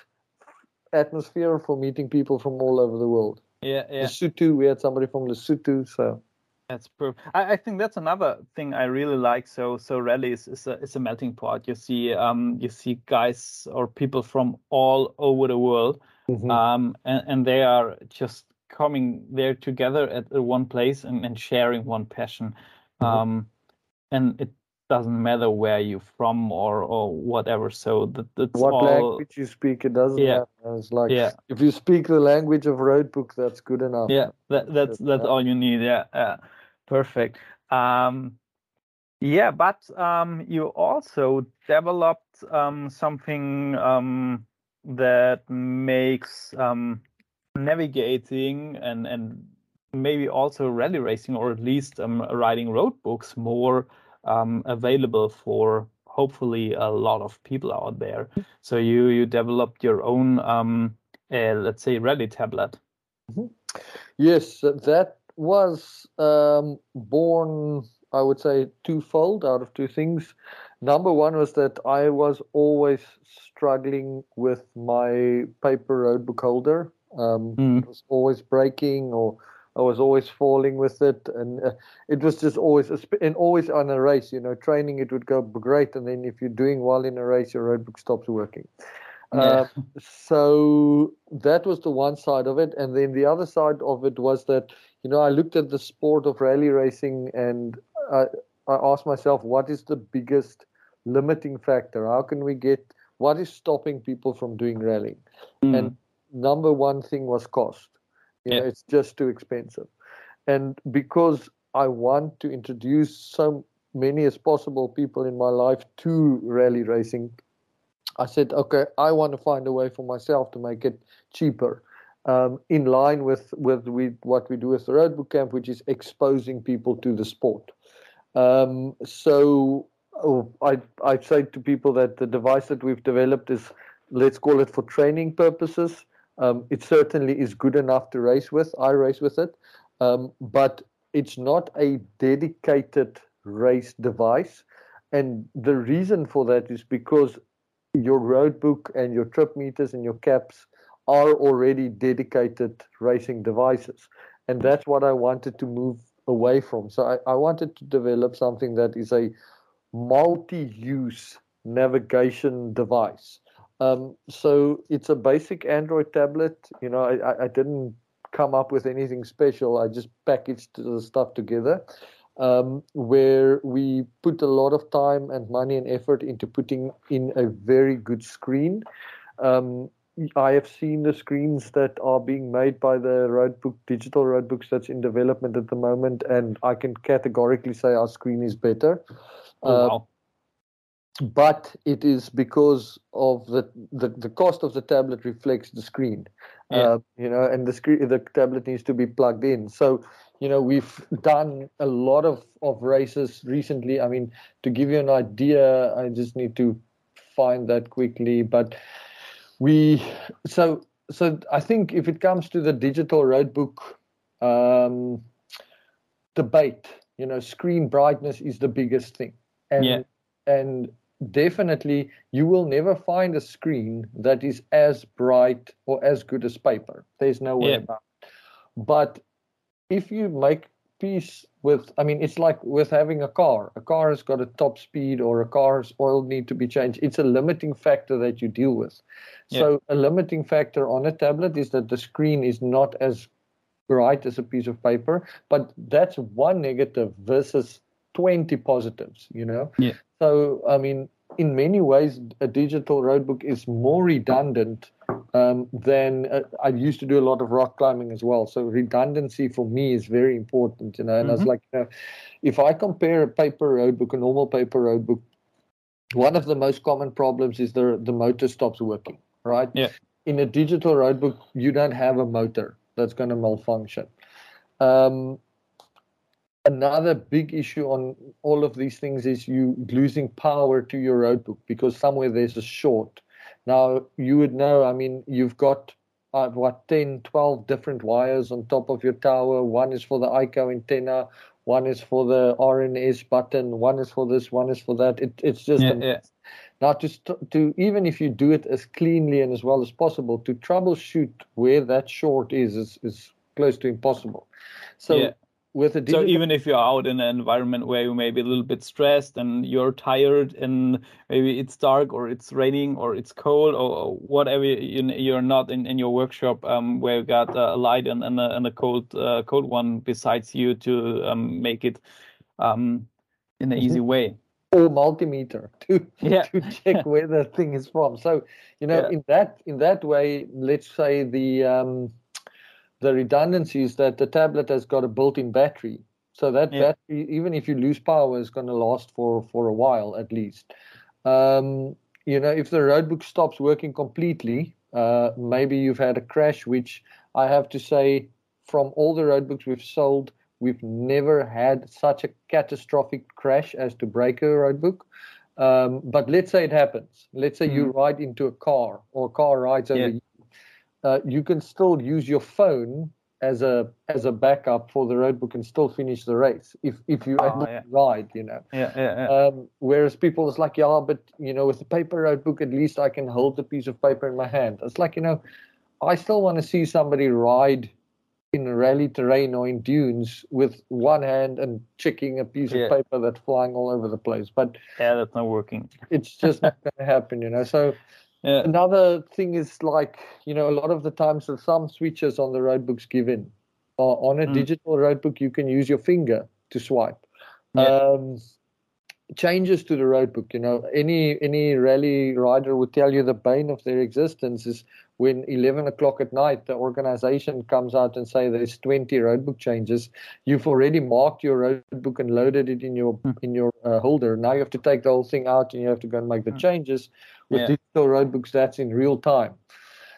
atmosphere for meeting people from all over the world. Yeah, yeah. Lesotho, we had somebody from Lesotho, so that's perfect. I, I, think that's another thing I really like. So so rallies is a is a melting pot. You see um you see guys or people from all over the world, mm-hmm. um and, and they are just coming there together at one place and, and sharing one passion. Mm-hmm. Um, and it doesn't matter where you're from or or whatever. So that, that's what all... language you speak. It doesn't yeah. matter. It's like yeah. if you speak the language of roadbook, that's good enough. Yeah, that, that's that's all you need. Yeah, yeah. perfect. Um, yeah, but um, you also developed um, something um, that makes um, navigating and and maybe also rally racing or at least um, riding road books more um, available for hopefully a lot of people out there. So you you developed your own um, uh, let's say rally tablet. Mm-hmm. Yes, that was um, born, I would say, twofold out of two things. Number one was that I was always struggling with my paper road book holder. Um, Mm. It was always breaking, or I was always falling with it, and uh, it was just always and always on a race. You know, training it would go great, and then if you're doing well in a race, your roadbook stops working. Yeah. Uh, so that was the one side of it, and then the other side of it was that you know I looked at the sport of rally racing, and I, I asked myself, what is the biggest limiting factor? How can we get what is stopping people from doing rallying? Mm. And number one thing was cost. You know, Yeah. it's just too expensive. And because I want to introduce so many as possible people in my life to rally racing, I said, okay, I want to find a way for myself to make it cheaper. Um, in line with with we, what we do with the roadbook camp, which is exposing people to the sport. Um, so oh, I I say to people that the device that we've developed is let's call it for training purposes. Um, it certainly is good enough to race with. I race with it, um, but it's not a dedicated race device. And the reason for that is because your road book and your trip meters and your caps are already dedicated racing devices. And that's what I wanted to move away from. So I, I wanted to develop something that is a multi use navigation device. Um, so it's a basic Android tablet. You know, I, I didn't come up with anything special. I just packaged the stuff together. Um, where we put a lot of time and money and effort into putting in a very good screen. Um, I have seen the screens that are being made by the roadbook digital roadbooks that's in development at the moment, and I can categorically say our screen is better. Oh, wow. But it is because of the, the the cost of the tablet reflects the screen Yeah. uh, you know and the screen the tablet needs to be plugged in so you know we've done a lot of of races recently i mean to give you an idea i just need to find that quickly but we so so i think if it comes to the digital roadbook um debate you know screen brightness is the biggest thing and Yeah. and definitely you will never find a screen that is as bright or as good as paper. There's no way Yeah. about it. But if you make peace with i mean it's like with having a car. A car has got a top speed or a car's oil need to be changed. It's a limiting factor that you deal with. So a limiting factor on a tablet is that the screen is not as bright as a piece of paper but that's one negative versus 20 positives you know? Yeah. So i mean in many ways a digital roadbook is more redundant um, than uh, I used to do a lot of rock climbing as well. So redundancy for me is very important, you know. And I was Mhm. like, you know, if I compare a paper roadbook, a normal paper roadbook, one of the most common problems is the the motor stops working, right? Yeah. In a digital roadbook, you don't have a motor that's going to malfunction. Um, another big issue on all of these things is you losing power to your roadbook because somewhere there's a short. Now, you would know, I mean, you've got uh, what 10, 12 different wires on top of your tower. One is for the ICO antenna, one is for the RNS button, one is for this, one is for that. It, it's just Yeah, a yeah. now, to, st- to even if you do it as cleanly and as well as possible, to troubleshoot where that short is is, is close to impossible. So, Yeah. With a So even if you're out in an environment where you may be a little bit stressed and you're tired and maybe it's dark or it's raining or it's cold or, whatever, you, you're not in, in your workshop um, where you got a light and, and, a, and a cold uh, cold one besides you to um, make it um, in an easy way. or multimeter to Yeah. to check where the thing is from. So, you know, Yeah. in that in that way, let's say the um, the redundancy is that the tablet has got a built-in battery. So that Yeah. battery, even if you lose power, is going to last for for a while at least. Um, you know, if the roadbook stops working completely, uh, maybe you've had a crash, which I have to say, from all the roadbooks we've sold, we've never had such a catastrophic crash as to break a roadbook. Um, but let's say it happens. Let's say you ride into a car or a car rides over Yeah. you. Uh, you can still use your phone as a as a backup for the road book and still finish the race if if you Oh, yeah. ride, you know. Yeah, yeah, yeah. Um, whereas people is like, yeah, but you know, with the paper road book, at least I can hold the piece of paper in my hand. It's like, you know, I still want to see somebody ride in rally terrain or in dunes with one hand and checking a piece Yeah. of paper that's flying all over the place. But yeah, that's not working. it's just not going to happen, you know. So Yeah. another thing is like, you know, a lot of the times the some switches on the road books given. On a Mm. digital road book, you can use your finger to swipe. Yeah. Um, changes to the road book, you know, any any rally rider would tell you the bane of their existence is when 11 o'clock at night the organization comes out and say there's 20 road book changes you've already marked your road book and loaded it in your Hmm. in your uh, holder now you have to take the whole thing out and you have to go and make the Hmm. changes with Yeah. digital road books that's in real time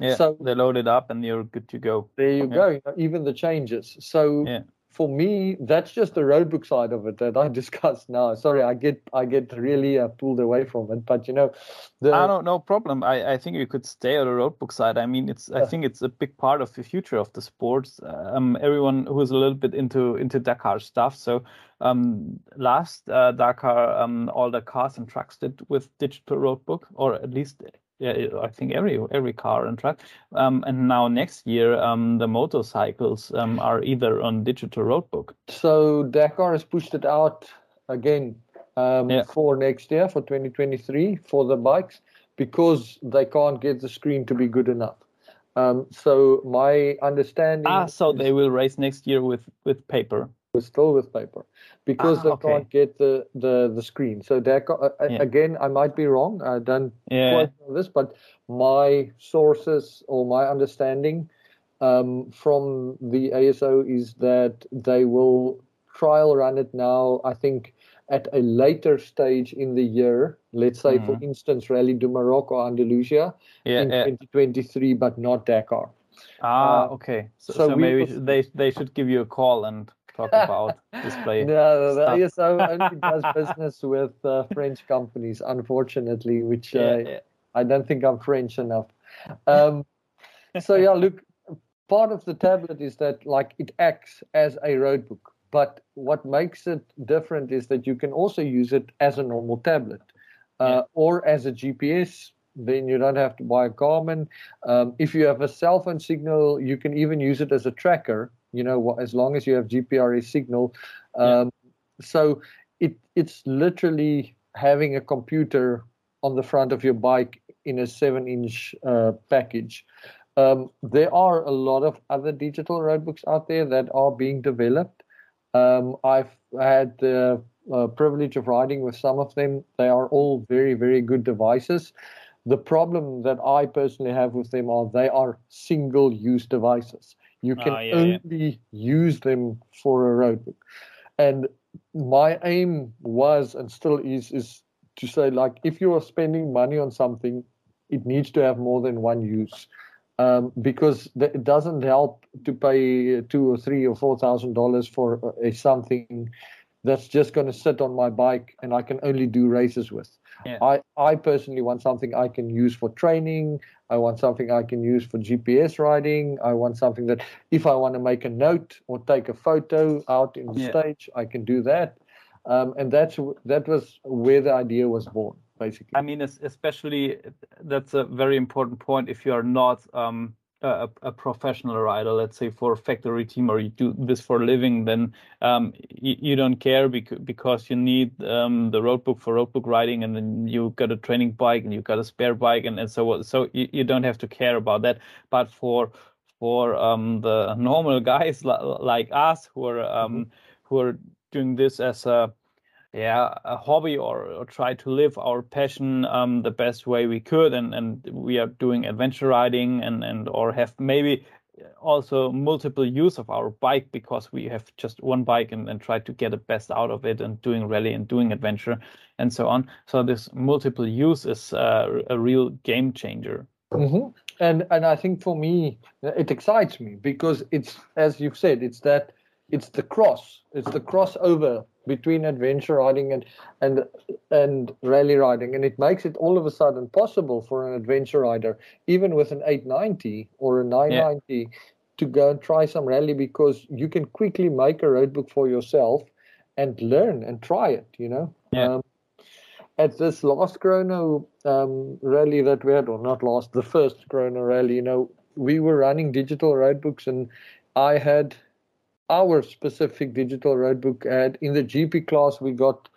Yeah. So- they load it up and you're good to go. there you Yeah. go even the changes so Yeah. For me that's just the road book side of it that i discussed now sorry i get i get really uh, pulled away from it but you know the I don't no problem. I, I think you could stay on the road book side. I mean, it's I think it's a big part of the future of the sports. Um, everyone who's a little bit into into Dakar stuff. So um, last uh, Dakar, um, all the cars and trucks did with digital road book, or at least yeah, I think every every car and truck. Um, and now next year, um, the motorcycles um, are either on digital roadbook. So Dakar has pushed it out again um, Yeah. for next year, for 2023, for the bikes, because they can't get the screen to be good enough. Um, so my understanding Ah, so is they will race next year with with paper. We're still with paper because Ah, they okay. can't get the, the, the screen. So Dakar, uh, Yeah. again, I might be wrong. I don't Yeah. quite know this, but my sources or my understanding um, from the ASO is that they will trial run it now. I think at a later stage in the year. Let's say, for Mhm. instance, Rally du Maroc or Andalusia Yeah, in yeah. 2023, but not Dakar. Ah, Uh, okay. So, so so, maybe was- they they should give you a call and talk about display. No, the stuff. ASO only does business with uh, French companies, unfortunately, which uh, Yeah, yeah. I don't think I'm French enough. Um, so yeah, look, part of the tablet is that like it acts as a road book, but what makes it different is that you can also use it as a normal tablet uh, Yeah. or as a GPS. Then you don't have to buy a Garmin. Um, if you have a cell phone signal, you can even use it as a tracker. You know, as long as you have GPRS signal. Yeah. Um, So it it's literally having a computer on the front of your bike in a seven-inch uh, package. Um, there are a lot of other digital roadbooks out there that are being developed. Um, I've had the uh, privilege of riding with some of them. They are all very, very good devices. The problem that I personally have with them are they are single-use devices. You can Ah, yeah, yeah. only use them for a roadbook. And my aim was and still is is to say like if you are spending money on something, it needs to have more than one use. Um, because th- it doesn't help to pay two or three or four thousand dollars for a, a something that's just going to sit on my bike and I can only do races with. Yeah. I, I personally want something I can use for training. I want something I can use for GPS riding. I want something that if I want to make a note or take a photo out in the Yeah. stage, I can do that. Um, and that's that was where the idea was born, basically. I mean, especially that's a very important point if you are not um, a, a professional rider, let's say for a factory team, or you do this for a living, then um, you, you don't care because, because you need um, the road book for road book riding, and then you got a training bike and you got a spare bike, and, and so on. So you, you don't have to care about that. But for for um, the normal guys li- like us who are um, who are doing this as a yeah a hobby or, or try to live our passion um, the best way we could and and we are doing adventure riding and and or have maybe also multiple use of our bike because we have just one bike and, and try to get the best out of it and doing rally and doing adventure and so on. So this multiple use is uh, a real game changer. Hmm And and I think for me, it excites me because it's as you've said, it's that it's the cross, it's the crossover between adventure riding and and and rally riding, and it makes it all of a sudden possible for an adventure rider, even with an 890 or a 990, to go and try some rally because you can quickly make a road book for yourself and learn and try it. You know. Yeah. Um, at this last Chrono um, rally that we had, or not last, the first Chrono rally, you know, we were running digital road books, and I had our specific digital road book. And in the GP class, we got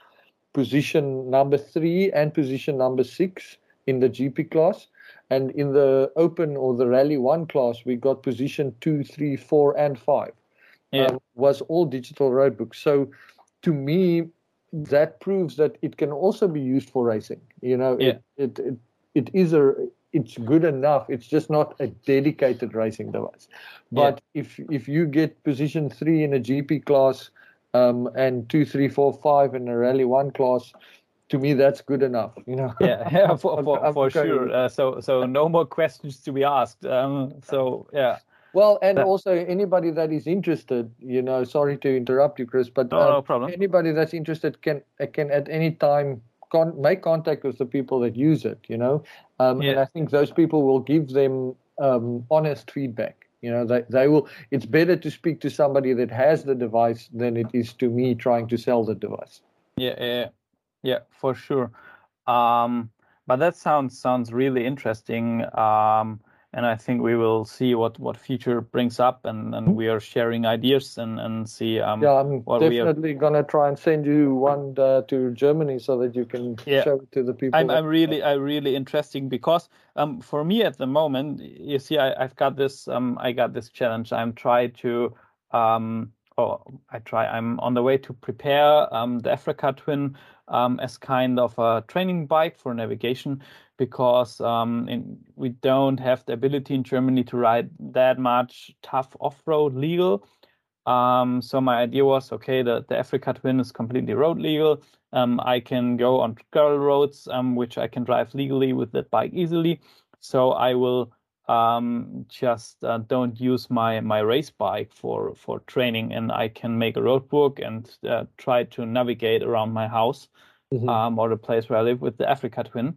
position number three and position number six in the GP class. And in the open or the rally one class, we got position two, three, four, and five. Yeah. Um, was all digital road books. So to me, that proves that it can also be used for racing. You know, Yeah. it, it, it, it is a it's good enough. It's just not a dedicated racing device. But if if you get position three in a GP class um, and two, three, four, five in a Rally One class, to me that's good enough. You know. yeah, yeah, for for, for sure. Uh, so so no more questions to be asked. Um, so yeah, Well, and also anybody that is interested, you know, sorry to interrupt you, Chris, but no, uh, no problem. anybody that's interested can can at any time con- make contact with the people that use it. You know, um, and I think those people will give them um, honest feedback. You know, they they will. It's better to speak to somebody that has the device than it is to me trying to sell the device. Yeah, yeah, yeah, for sure. Um, but that sounds sounds really interesting. Um, and I think we will see what what future brings up, and and we are sharing ideas and and see. Um. Yeah, I'm what we are- definitely gonna try and send you one uh, to Germany so that you can Yeah. show it to the people. I'm I'm really I really interesting because um for me at the moment you see I, I've got this um I got this challenge I'm trying to um oh I try I'm on the way to prepare um the Africa Twin um as kind of a training bike for navigation because um in, we don't have the ability in Germany to ride that much tough off-road legal um, so my idea was, okay, the, the Africa Twin is completely road legal. Um, I can go on gravel roads, um, which I can drive legally with that bike easily. So I will um, just uh, don't use my my race bike for for training, and I can make a road book and uh, try to navigate around my house Mhm. um, or the place where I live with the Africa Twin.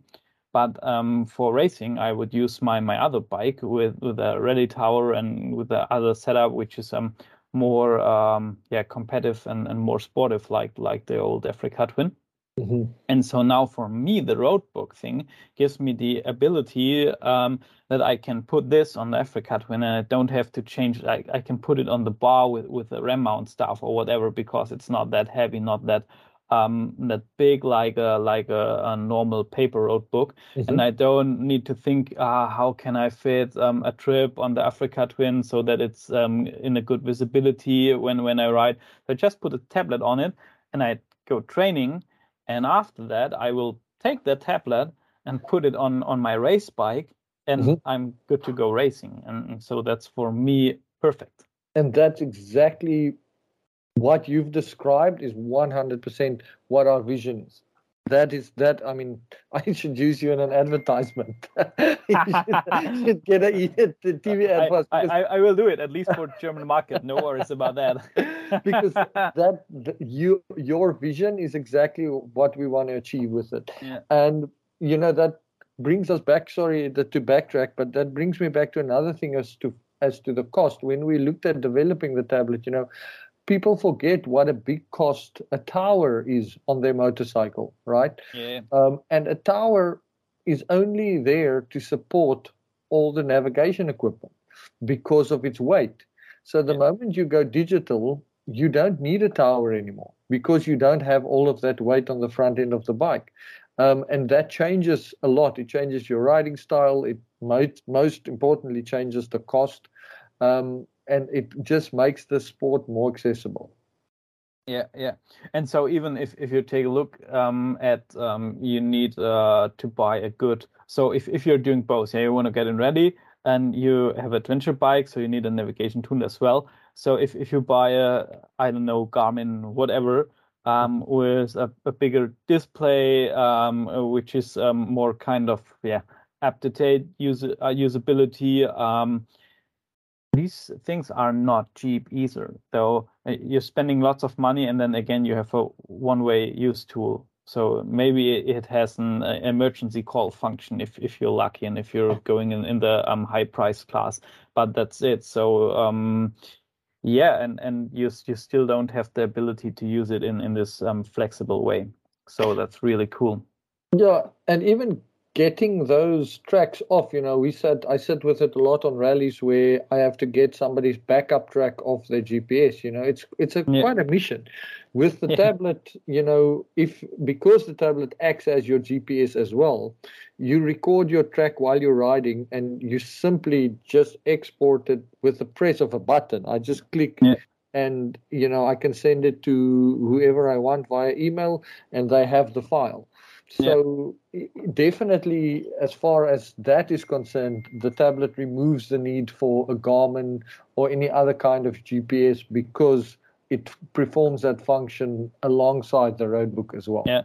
But um, for racing, I would use my my other bike with with a rally tower and with the other setup, which is um more um yeah competitive and, and more sportive like like the old Africa Twin. Mhm. And so now for me, the road book thing gives me the ability um, that I can put this on the Africa Twin and I don't have to change. I, I can put it on the bar with, with the ram mount stuff or whatever because it's not that heavy, not that um that big like a like a, a normal paper road book and I don't need to think uh, how can I fit um, a trip on the Africa Twin so that it's um, in a good visibility when when I ride. So I just put a tablet on it and I go training, and after that I will take that tablet and put it on on my race bike, and Mhm. I'm good to go racing. And, and so that's for me perfect. And that's exactly what you've described is 100% what our vision is. That is that. I mean, I should use you in an advertisement. you should, should get a, a TV I, I, I, I will do it at least for German market. No worries about that. because that th- you your vision is exactly what we want to achieve with it. Yeah. And you know that brings us back. Sorry that to backtrack, but that brings me back to another thing as to as to the cost. When we looked at developing the tablet, you know, people forget what a big cost a tower is on their motorcycle, right? yeah. Um, and a tower is only there to support all the navigation equipment because of its weight. So the Yeah. moment you go digital, you don't need a tower anymore because you don't have all of that weight on the front end of the bike. Um, and that changes a lot. It changes your riding style. It most, most importantly changes the cost. Um, and it just makes the sport more accessible. Yeah, yeah. And so even if, if you take a look um, at um, you need uh, to buy a good so if, if you're doing both, yeah, you want to get in ready and you have an adventure bike, so you need a navigation tool as well. So if, if you buy a I don't know Garmin whatever um, with a, a bigger display, um, which is um, more kind of yeah up to date user uh, usability. These things are not cheap either. Though uh, you're spending lots of money, and then again you have a one-way use tool. so maybe it has an uh, emergency call function if if you're lucky and if you're going in, in the um, high price class. But that's it. So um, yeah, and and you you still don't have the ability to use it in in this um, flexible way. So that's really cool. Yeah, and even getting those tracks off, you know, we said I sit with it a lot on rallies where I have to get somebody's backup track off their GPS. You know, it's it's a yeah. quite a mission. With the yeah. tablet, you know, if because the tablet acts as your GPS as well, you record your track while you're riding, and you simply just export it with the press of a button. I just click. Yeah and you know I can send it to whoever I want via email, and they have the file. So yeah. definitely, as far as that is concerned, the tablet removes the need for a Garmin or any other kind of GPS because it performs that function alongside the roadbook as well. Yeah,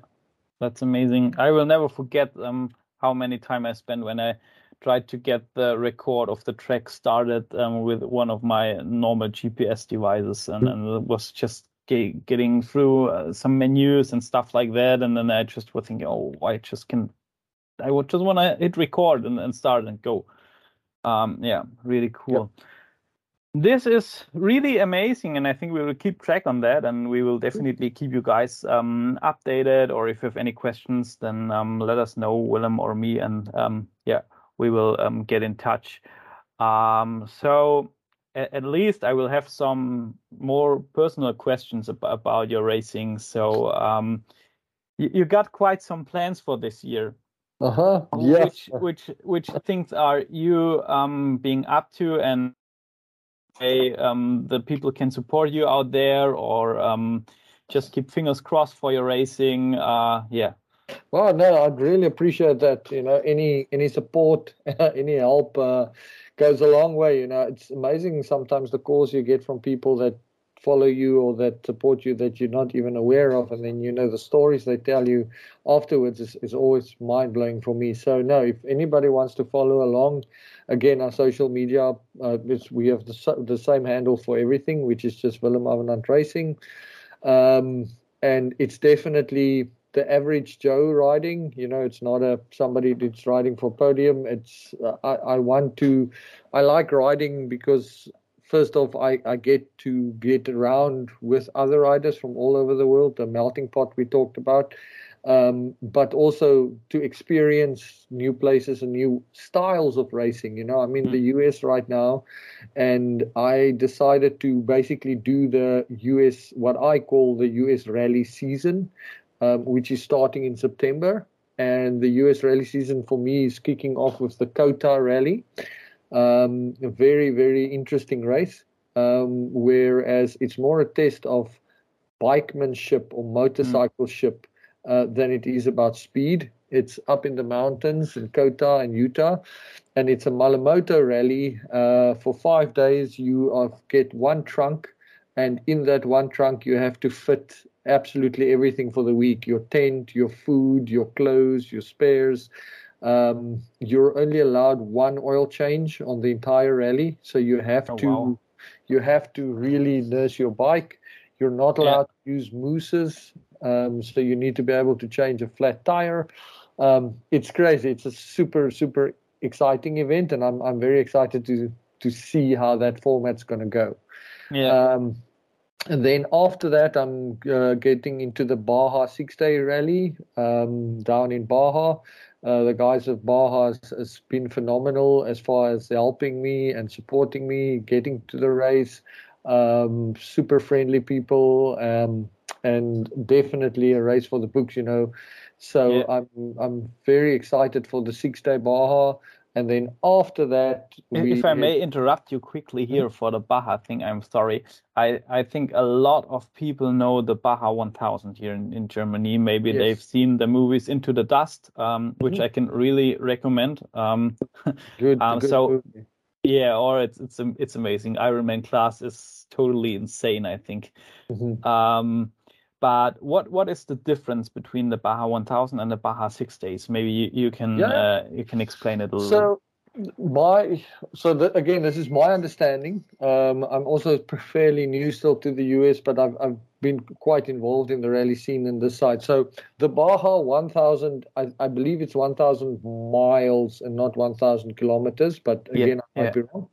that's amazing. I will never forget um, how many time I spent when I tried to get the record of the track started um, with one of my normal GPS devices, and, and it was just getting through uh, some menus and stuff like that. And then I just was thinking, oh, I just can, I would just want to hit record and, and start and go. Um, yeah, really cool. Yep. This is really amazing, and I think we will keep track on that, and we will definitely keep you guys um, updated. Or if you have any questions, then um, let us know, Willem or me, and um, yeah, we will um, get in touch. Um, so at least I will have some more personal questions about, about your racing. So um, you, you, got quite some plans for this year. Uh huh. Yes. Which which which things are you um, being up to, and hey, um, the people can support you out there, or um, just keep fingers crossed for your racing. Uh, yeah. Well, no, I'd really appreciate that. You know, any any support, any help. Uh, goes a long way. You know, it's amazing sometimes the calls you get from people that follow you or that support you that you're not even aware of, and then you know the stories they tell you afterwards is, is always mind blowing for me. So no, if anybody wants to follow along, again, our social media, uh, we have the, the same handle for everything, which is just Willem Avenant Racing. Um, and it's definitely the average Joe riding. You know, it's not a somebody that's riding for podium. It's uh, I, I want to, I like riding because first off, I, I get to get around with other riders from all over the world. The melting pot we talked about. Um, but also to experience new places and new styles of racing. You know, I'm in the mm. US right now, and I decided to basically do the US, what I call the US rally season um, which is starting in September. And the US rally season for me is kicking off with the Kota rally. Um, a very, very interesting race. Um, whereas it's more a test of bikemanship or motorcycleship uh, than it is about speed. It's up in the mountains in Kota and Utah, and it's a Malle Moto rally. Uh, for five days, you are, get one trunk, and in that one trunk, you have to fit absolutely everything for the week your tent, your food, your clothes, your spares. Um, you're only allowed one oil change on the entire rally, so you have oh, to wow. you have to really nurse your bike. You're not allowed yeah. to use mousses, um, so you need to be able to change a flat tire. Um, it's crazy. It's a super super exciting event, and I'm I'm very excited to to see how that format's going to go. Yeah. Um, and then after that, I'm uh, getting into the Baja six day rally um, down in Baja. Uh, the guys of Baja has, has, been phenomenal as far as helping me and supporting me getting to the race. Um, super friendly people, um, and definitely a race for the books, you know. So yeah. I'm I'm very excited for the six day Baja. And then after that, if I may interrupt you quickly here mm-hmm. for the Baja thing, I'm sorry. I, I think a lot of people know the Baja 1000 here in, in Germany. Maybe yes. they've seen the movies Into the Dust, um, which mm-hmm. I can really recommend. Um, good, um, good so movie. yeah, or it's it's it's amazing. Ironman class is totally insane. I think. Mm-hmm. Um, but what what is the difference between the Baja 1000 and the Baja six days? Maybe you, you can yeah. uh, you can explain it a little. So my so the, again, this is my understanding. Um, I'm also fairly new still to the US, but I've I've been quite involved in the rally scene in this side. So the Baja 1000, I, I believe it's 1,000 miles and not 1,000 kilometers, but again, yeah, I might yeah. be wrong.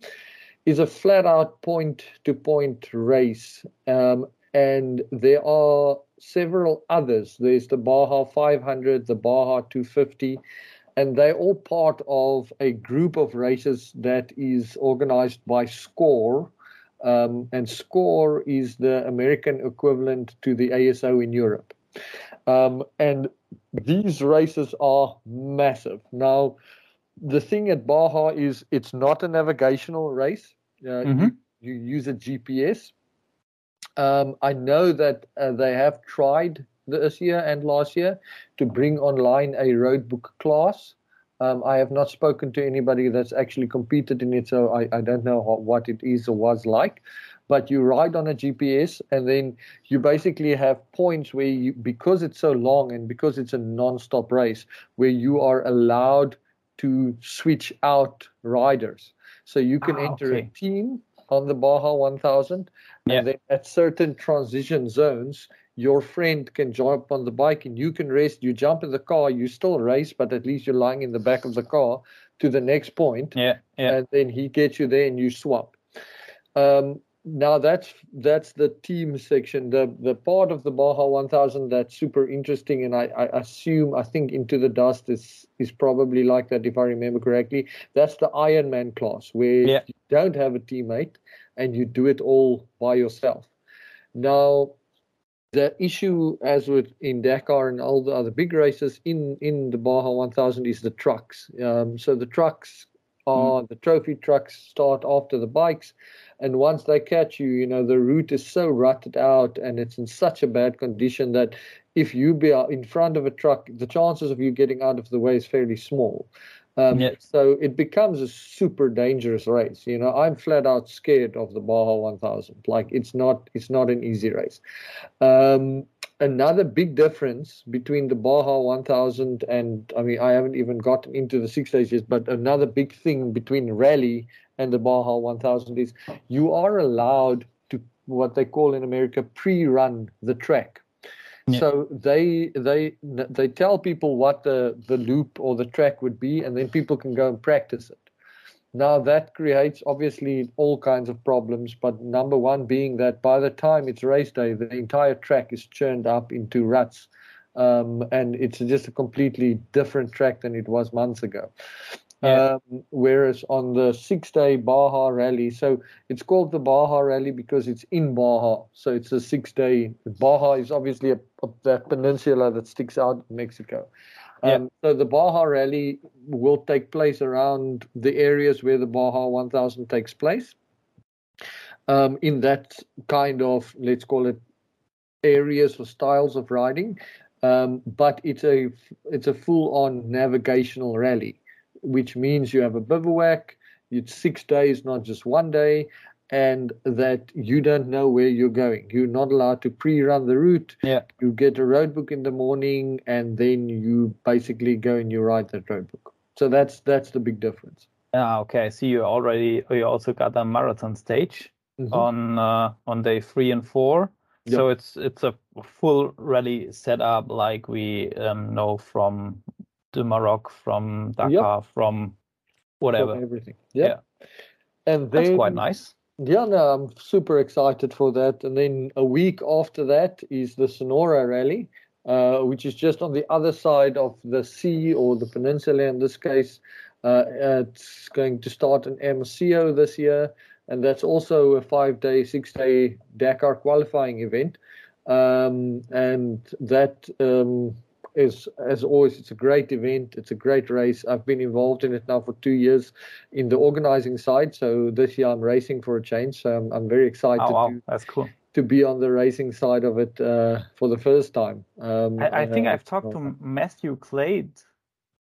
Is a flat out point to point race, um, and there are several others. There's the Baja 500, the Baja 250 and they're all part of a group of races that is organized by SCORE. Um, and SCORE is the American equivalent to the ASO in Europe. Um, and these races are massive. Now, the thing at Baja is it's not a navigational race. Uh, mm-hmm. you, you, use a GPS. Um, I know that uh, they have tried this year and last year to bring online a roadbook class. Um, I have not spoken to anybody that's actually competed in it, so I, I don't know how, what it is or was like. But you ride on a GPS, and then you basically have points where you, because it's so long and because it's a non-stop race, where you are allowed to switch out riders. So you can ah, enter okay. a team on the Baja 1000, yeah. and then at certain transition zones, your friend can jump on the bike and you can rest. You jump in the car, you still race, but at least you're lying in the back of the car to the next point. Yeah, yeah. And then he gets you there and you swap. Um, now that's that's the team section. The the part of the Baja 1000 that's super interesting, and I, I assume I think Into the Dust is is probably like that if I remember correctly. That's the Ironman class where yeah. you don't have a teammate and you do it all by yourself. Now the issue, as with in Dakar and all the other big races in in the Baja 1000, is the trucks. Um, so the trucks are mm. the trophy trucks start after the bikes, and once they catch you, you know the route is so rutted out and it's in such a bad condition that if you be in front of a truck, the chances of you getting out of the way is fairly small. Um, yeah. So it becomes a super dangerous race. You know, I'm flat out scared of the Baja 1000. Like it's not, it's not an easy race. Um, another big difference between the Baja 1000 and, I mean, I haven't even gotten into the six days yet, but another big thing between rally and the Baja 1000 is you are allowed to what they call in America pre-run the track. Yeah. So they they they tell people what the the loop or the track would be, and then people can go and practice it. Now that creates obviously all kinds of problems, but number one being that by the time it's race day, the entire track is churned up into ruts, um, and it's just a completely different track than it was months ago. Yeah. Um, whereas on the six day Baja rally, so it's called the Baja rally because it's in Baja. So it's a six day. Baja is obviously a, a, that peninsula that sticks out in Mexico. Um, yeah. So the Baja rally will take place around the areas where the Baja 1000 takes place. Um, in that kind of, let's call it, areas or styles of riding. Um, but it's a it's a full on navigational rally which means you have a bivouac, it's six days, not just one day, and that you don't know where you're going. You're not allowed to pre-run the route. Yeah. You get a road book in the morning, and then you basically go and you write that road book. So that's that's the big difference. Ah, okay. I see you already. You also got a marathon stage mm-hmm. on uh, on day three and four. Yep. So it's it's a full rally setup like we um, know from the Maroc, from Dakar, yep. from whatever. From everything. Yep. Yeah. And then, that's quite nice. Yeah, no, I'm super excited for that. And then a week after that is the Sonora Rally, uh, which is just on the other side of the sea or the peninsula in this case. Uh, it's going to start in MCO this year, and that's also a five day, six day Dakar qualifying event. Um, and that um, is as always it's a great event it's a great race i've been involved in it now for two years in the organizing side so this year i'm racing for a change so i'm, I'm very excited oh, wow. to, that's cool to be on the racing side of it uh, for the first time um, I, I, think uh, i've talked to matthew clade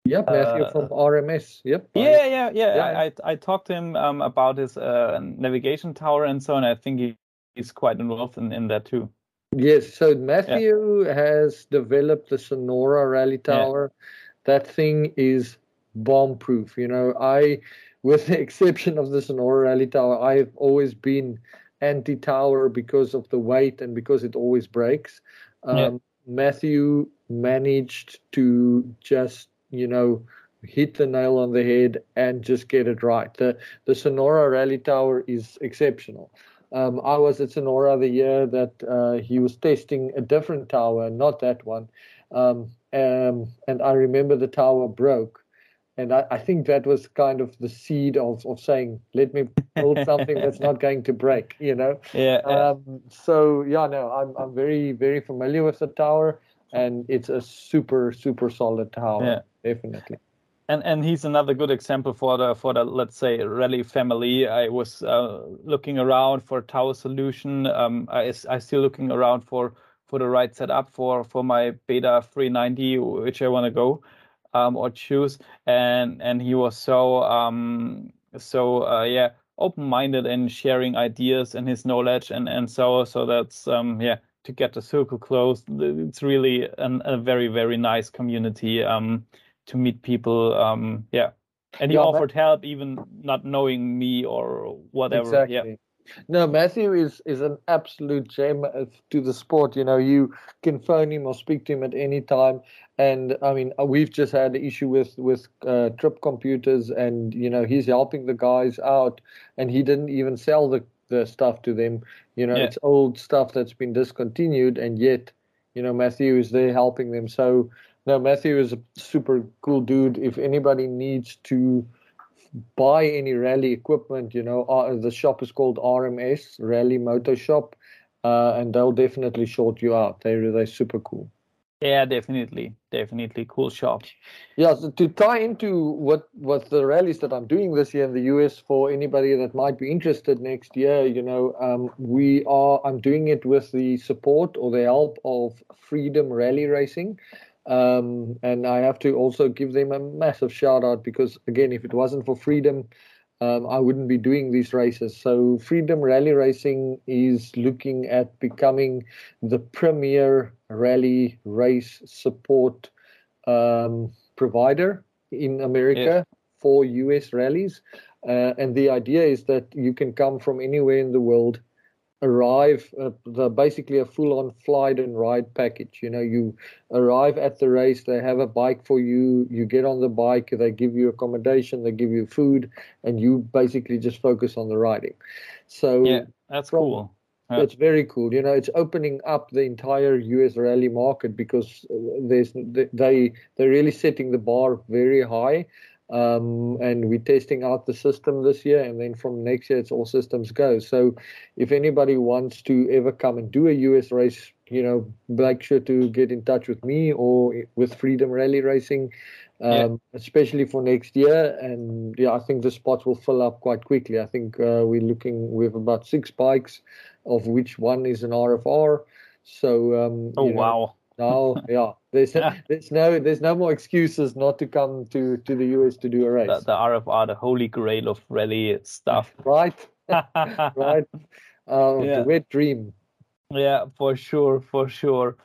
Yep, Matthew uh, from RMS. Yep. Yeah, yeah, yeah. yeah. I, I, I talked to him um, about his uh, navigation tower and so on. I think he, he's quite involved in, in that too. Yes, so Matthew yeah. has developed the Sonora Rally Tower. Yeah. That thing is bomb proof. You know, I with the exception of the Sonora Rally Tower, I've always been anti-tower because of the weight and because it always breaks. Um, yeah. Matthew managed to just, you know, hit the nail on the head and just get it right. The the Sonora Rally Tower is exceptional. Um, I was at Sonora the year that uh, he was testing a different tower, not that one. Um, um, and I remember the tower broke. And I, I, think that was kind of the seed of, of saying, let me build something that's not going to break, you know? Yeah. Um, so, yeah, no, I'm, I'm very, very familiar with the tower and it's a super, super solid tower. Yeah. Definitely and and he's another good example for the for the let's say rally family. I was uh, looking around for tower solution. Um, I I still looking around for for the right setup for for my Beta 390, which I want to go um, or choose. And and he was so um so uh, yeah open-minded and sharing ideas and his knowledge and and so so that's um yeah to get the circle closed. It's really an, a very very nice community. Um, to meet people. Um, yeah, and he yeah, offered help even not knowing me or whatever. Exactly. Yeah. No, Matthew is is an absolute gem to the sport. You know, you can phone him or speak to him at any time. And I mean, uh, we've just had an issue with with uh, trip computers, and you know, he's helping the guys out, and he didn't even sell the the stuff to them. You know, yeah. it's old stuff that's been discontinued, and yet, you know, Matthew is there helping them. So no, Matthew is a super cool dude. If anybody needs to buy any rally equipment, you know, uh, the shop is called RMS Rally Motor Shop, uh, and they'll definitely short you out. They're they're super cool. Yeah, definitely, definitely cool shop. Yeah, so to tie into what what the rallies that I'm doing this year in the US for anybody that might be interested next year, you know, um, we are I'm doing it with the support or the help of Freedom Rally Racing. Um, and I have to also give them a massive shout out because, again, if it wasn't for freedom, um, I wouldn't be doing these races. So, Freedom Rally Racing is looking at becoming the premier rally race support um, provider in America yeah. for US rallies. Uh, and the idea is that you can come from anywhere in the world arrive uh, the basically a full on flight and ride package you know you arrive at the race they have a bike for you you get on the bike they give you accommodation they give you food and you basically just focus on the riding. So yeah that's from, cool. Yeah. it's very cool you know it's opening up the entire us rally market because uh, there's they they're really setting the bar very high um, and we're testing out the system this year, and then from next year, it's all systems go. So, if anybody wants to ever come and do a US race, you know, make sure to get in touch with me or with Freedom Rally Racing, um, yeah. especially for next year. And yeah, I think the spots will fill up quite quickly. I think uh, we're looking with about six bikes, of which one is an RFR. So, um, oh know, wow no, yeah. There's there's no there's no more excuses not to come to to the US to do a race. The, the RFR, the holy grail of rally stuff. right, right. Uh, yeah. The wet dream. Yeah, for sure, for sure.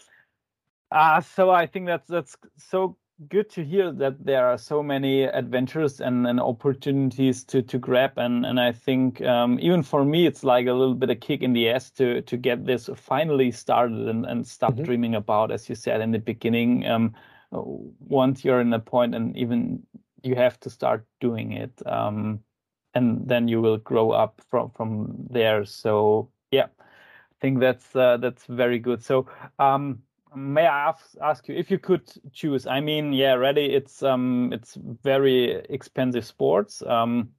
Uh, so I think that's that's so good to hear that there are so many adventures and, and opportunities to, to grab and, and I think um, even for me it's like a little bit of kick in the ass to to get this finally started and, and stop mm-hmm. dreaming about as you said in the beginning um, once you're in a point and even you have to start doing it um, and then you will grow up from from there so yeah I think that's uh, that's very good so um, may I ask, ask you if you could choose? I mean, yeah, rally it's um it's very expensive sports, um,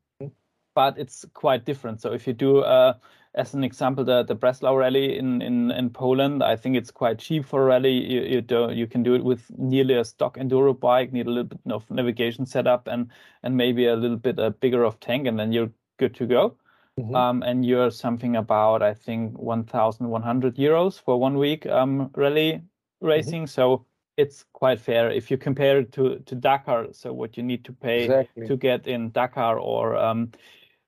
but it's quite different. So if you do, uh, as an example, the the Breslau rally in in in Poland, I think it's quite cheap for rally. You you do you can do it with nearly a stock enduro bike, need a little bit of navigation setup and and maybe a little bit a uh, bigger of tank, and then you're good to go. Mm-hmm. Um, and you're something about I think 1,100 euros for one week um, rally. Racing. Mm-hmm. So it's quite fair if you compare it to to Dakar. So what you need to pay exactly. to get in Dakar or um,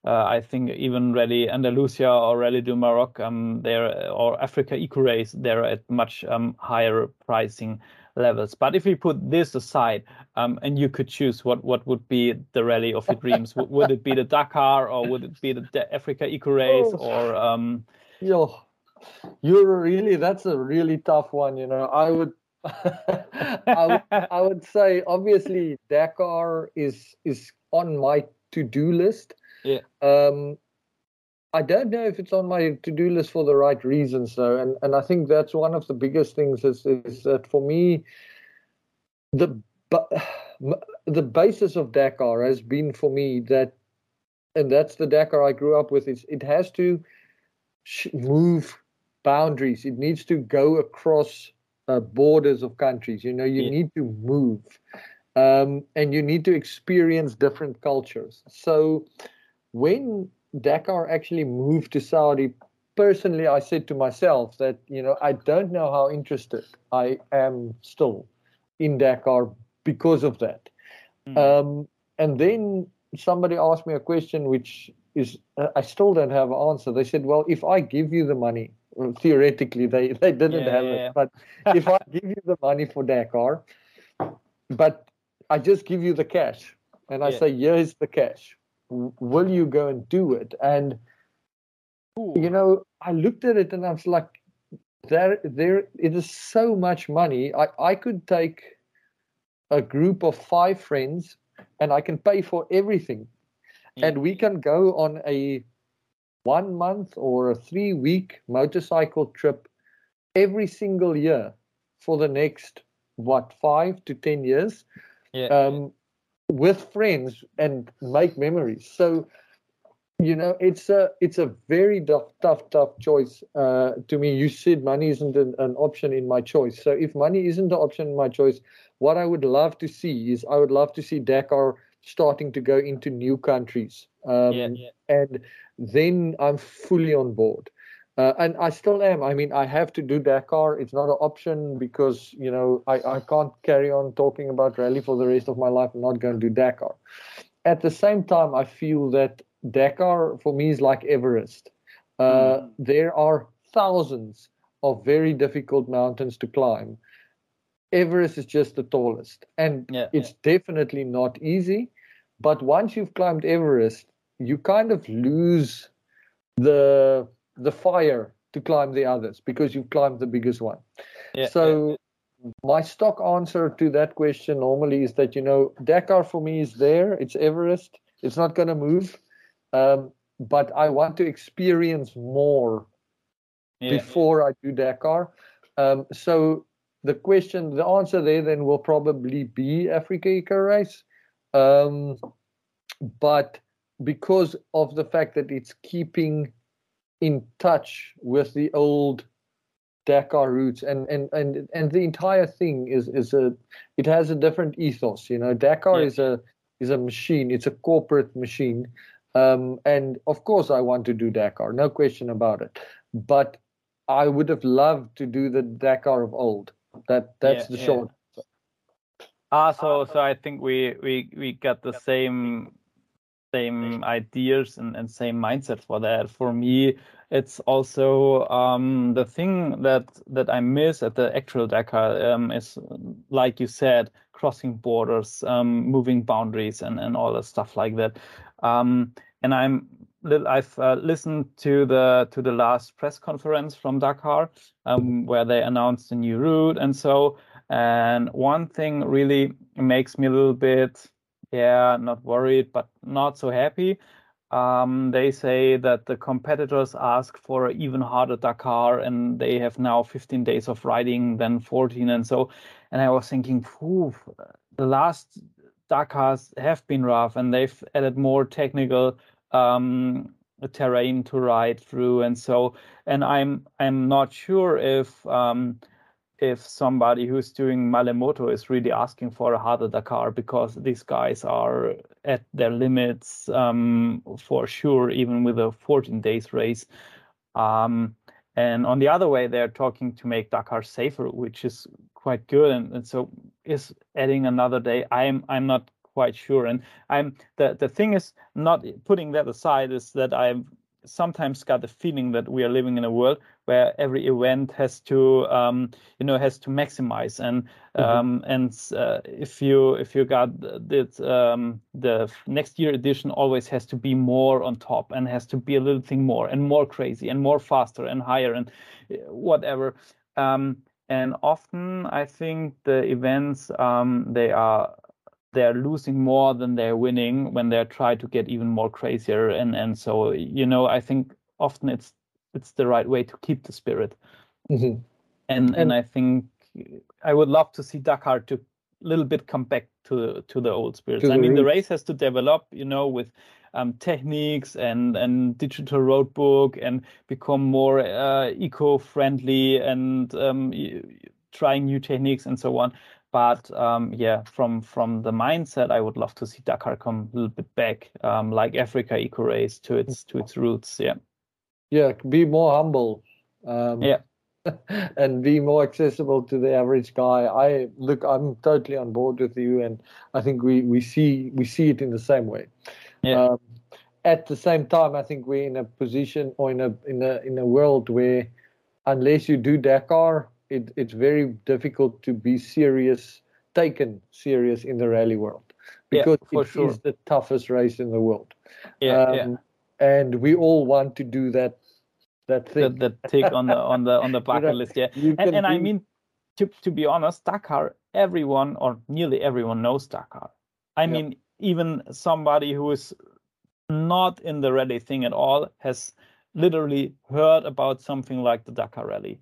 uh, I think even Rally Andalusia or Rally du Maroc, um, they're or Africa Eco Race, they're at much um, higher pricing. levels. But if we put this aside, um, and you could choose what what would be the rally of your dreams, would it be the Dakar or would it be the Africa Eco Race oh. or? Um... Yo, you're really that's a really tough one. You know, I would. I, would, I would say obviously Dakar is is on my to-do list. Yeah. Um, I don't know if it's on my to-do list for the right reasons though, and and I think that's one of the biggest things is is that for me, the but the basis of Dakar has been for me that, and that's the Dakar I grew up with. Is it has to move boundaries. It needs to go across uh, borders of countries. You know, you yeah. need to move, um, and you need to experience different cultures. So when Dakar actually moved to Saudi, personally, I said to myself that, you know, I don't know how interested I am still in Dakar because of that. Mm. Um, and then somebody asked me a question which is, uh, I still don't have an answer. They said, well, if I give you the money, well, theoretically, they, they didn't yeah, have yeah, it, but if I give you the money for Dakar, but I just give you the cash and I say, here's the cash will you go and do it? And Ooh. you know, I looked at it and I was like, there, there, it is so much money. I, I could take a group of five friends and I can pay for everything. Yeah. And we can go on a one month or a three week motorcycle trip every single year for the next what five to ten years yeah. um, with friends and make memories. So, you know, it's a it's a very tough, tough, tough choice uh, to me. You said money isn't an, an, option in my choice. So, if money isn't an option in my choice, what I would love to see is I would love to see Dakar starting to go into new countries. Um, yeah, yeah. And then I'm fully on board. Uh, and I still am. I mean, I have to do Dakar. It's not an option because you know I, I can't carry on talking about rally for the rest of my life. I'm not going to do Dakar. At the same time, I feel that Dakar for me is like Everest. Uh, mm. There are thousands of very difficult mountains to climb. Everest is just the tallest, and yeah, it's yeah. definitely not easy. But once you've climbed Everest, you kind of lose the the fire to climb the others because you've climbed the biggest one. Yeah, so yeah. my stock answer to that question normally is that you know Dakar for me is there. It's Everest. It's not going to move, um, but I want to experience more yeah, before I do Dakar. Um, so the question, the answer there then will probably be Africa Eco Race, um, but because of the fact that it's keeping in touch with the old Dakar roots and and and and the entire thing is is a it has a different ethos. You know, Dakar yeah. is a is a machine. It's a corporate machine, um, and of course I want to do Dakar, no question about it. But I would have loved to do the Dakar of old. That that's yeah, the yeah. short. Ah, so so I think we we we got the same same ideas and, and same mindset for that. For me, it's also um, the thing that that I miss at the actual Dakar um, is, like you said, crossing borders, um, moving boundaries, and, and all that stuff like that. Um, and I'm I've uh, listened to the to the last press conference from Dakar um, where they announced a new route and so. And one thing really makes me a little bit yeah, not worried, but not so happy. Um, they say that the competitors ask for an even harder Dakar, and they have now 15 days of riding than 14, and so. And I was thinking, phew, the last Dakars have been rough, and they've added more technical um, terrain to ride through, and so. And I'm I'm not sure if um, if somebody who's doing Malle Moto is really asking for a harder Dakar because these guys are at their limits um, for sure, even with a 14 days race. Um, and on the other way, they're talking to make Dakar safer, which is quite good. And, and so is adding another day. I'm I'm not quite sure. And I'm the the thing is not putting that aside is that I'm sometimes got the feeling that we are living in a world where every event has to um, you know has to maximize and mm-hmm. um, and uh, if you if you got that um, the next year edition always has to be more on top and has to be a little thing more and more crazy and more faster and higher and uh, whatever um, and often I think the events um, they are they're losing more than they're winning when they try to get even more crazier and and so you know I think often it's it's the right way to keep the spirit mm-hmm. and, and and I think I would love to see Dakar to a little bit come back to to the old spirits. I mean, the race has to develop, you know, with um, techniques and and digital roadbook and become more uh, eco-friendly and um, trying new techniques and so on. But um, yeah, from from the mindset, I would love to see Dakar come a little bit back, um, like Africa Eco Race to its to its roots. Yeah. Yeah, be more humble. Um, yeah. and be more accessible to the average guy. I look, I'm totally on board with you, and I think we we see we see it in the same way. Yeah. Um, at the same time, I think we're in a position or in a in a in a world where, unless you do Dakar, it, it's very difficult to be serious, taken serious in the rally world, because yeah, it sure. is the toughest race in the world. Yeah, um, yeah. And we all want to do that that thing. The, the tick on the on the on the bucket list. Yeah, and, and I mean, to to be honest, Dakar, everyone or nearly everyone knows Dakar. I yeah. mean, even somebody who is not in the rally thing at all has literally heard about something like the Dakar Rally.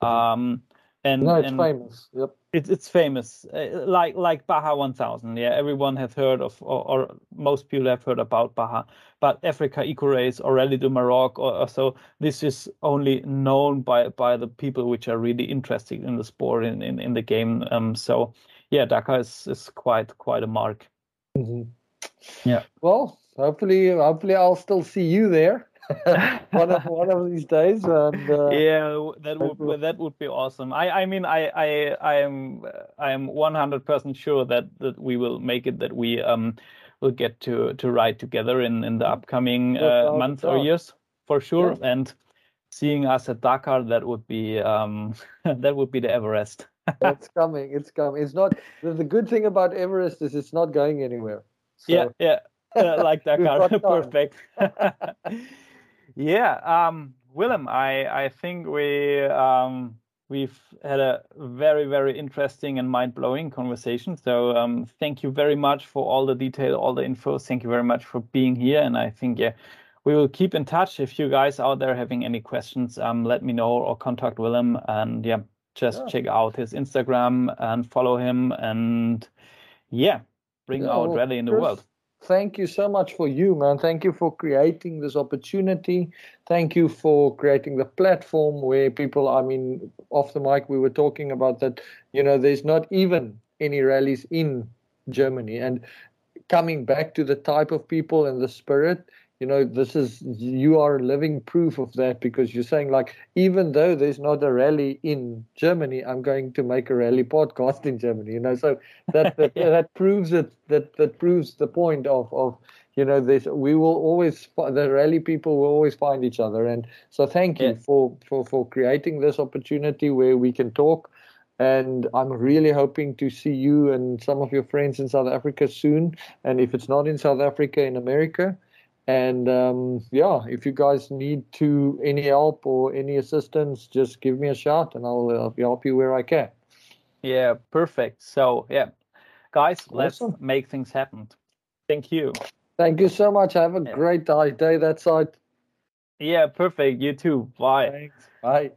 Um, and no, it's and famous. Yep. It's it's famous, uh, like like Baja 1000. Yeah, everyone has heard of, or, or, most people have heard about Baja. But Africa Eco Race or Rally du Maroc, or, or, so this is only known by by the people which are really interested in the sport in in, in the game. Um, so yeah, Dakar is is quite quite a mark. Mm-hmm. Yeah. Well, hopefully, hopefully I'll still see you there. one of one of these days. And, uh, yeah, that would that would be awesome. I I mean I I I am I am one hundred percent sure that that we will make it. That we um will get to to ride together in in the upcoming uh, months or years for sure. Yeah. And seeing us at Dakar, that would be um that would be the Everest. it's coming. It's coming. It's not. The, the good thing about Everest is it's not going anywhere. So. Yeah, yeah. Uh, like Dakar, perfect. Yeah, um, Willem, I I think we um, we've had a very very interesting and mind blowing conversation. So um, thank you very much for all the detail, all the info. Thank you very much for being here. And I think yeah, we will keep in touch. If you guys out there having any questions, um, let me know or contact Willem. And yeah, just yeah. check out his Instagram and follow him. And yeah, bring yeah, out rally in the world thank you so much for you, man. Thank you for creating this opportunity. Thank you for creating the platform where people, I mean, off the mic, we were talking about that, you know, there's not even any rallies in Germany. And coming back to the type of people and the spirit, you know this is you are living proof of that because you're saying like even though there's not a rally in germany i'm going to make a rally podcast in germany you know so that that, yeah. that proves it that that proves the point of of you know this we will always the rally people will always find each other and so thank you for for for creating this opportunity where we can talk and I'm really hoping to see you and some of your friends in South Africa soon. And if it's not in South Africa, in America, and um, yeah, if you guys need to any help or any assistance, just give me a shout, and I'll, I'll help you where I can. Yeah, perfect. So yeah, guys, awesome. let's make things happen. Thank you. Thank you so much. Have a yeah. great day that side. Yeah, perfect. You too. Bye. Thanks. Bye.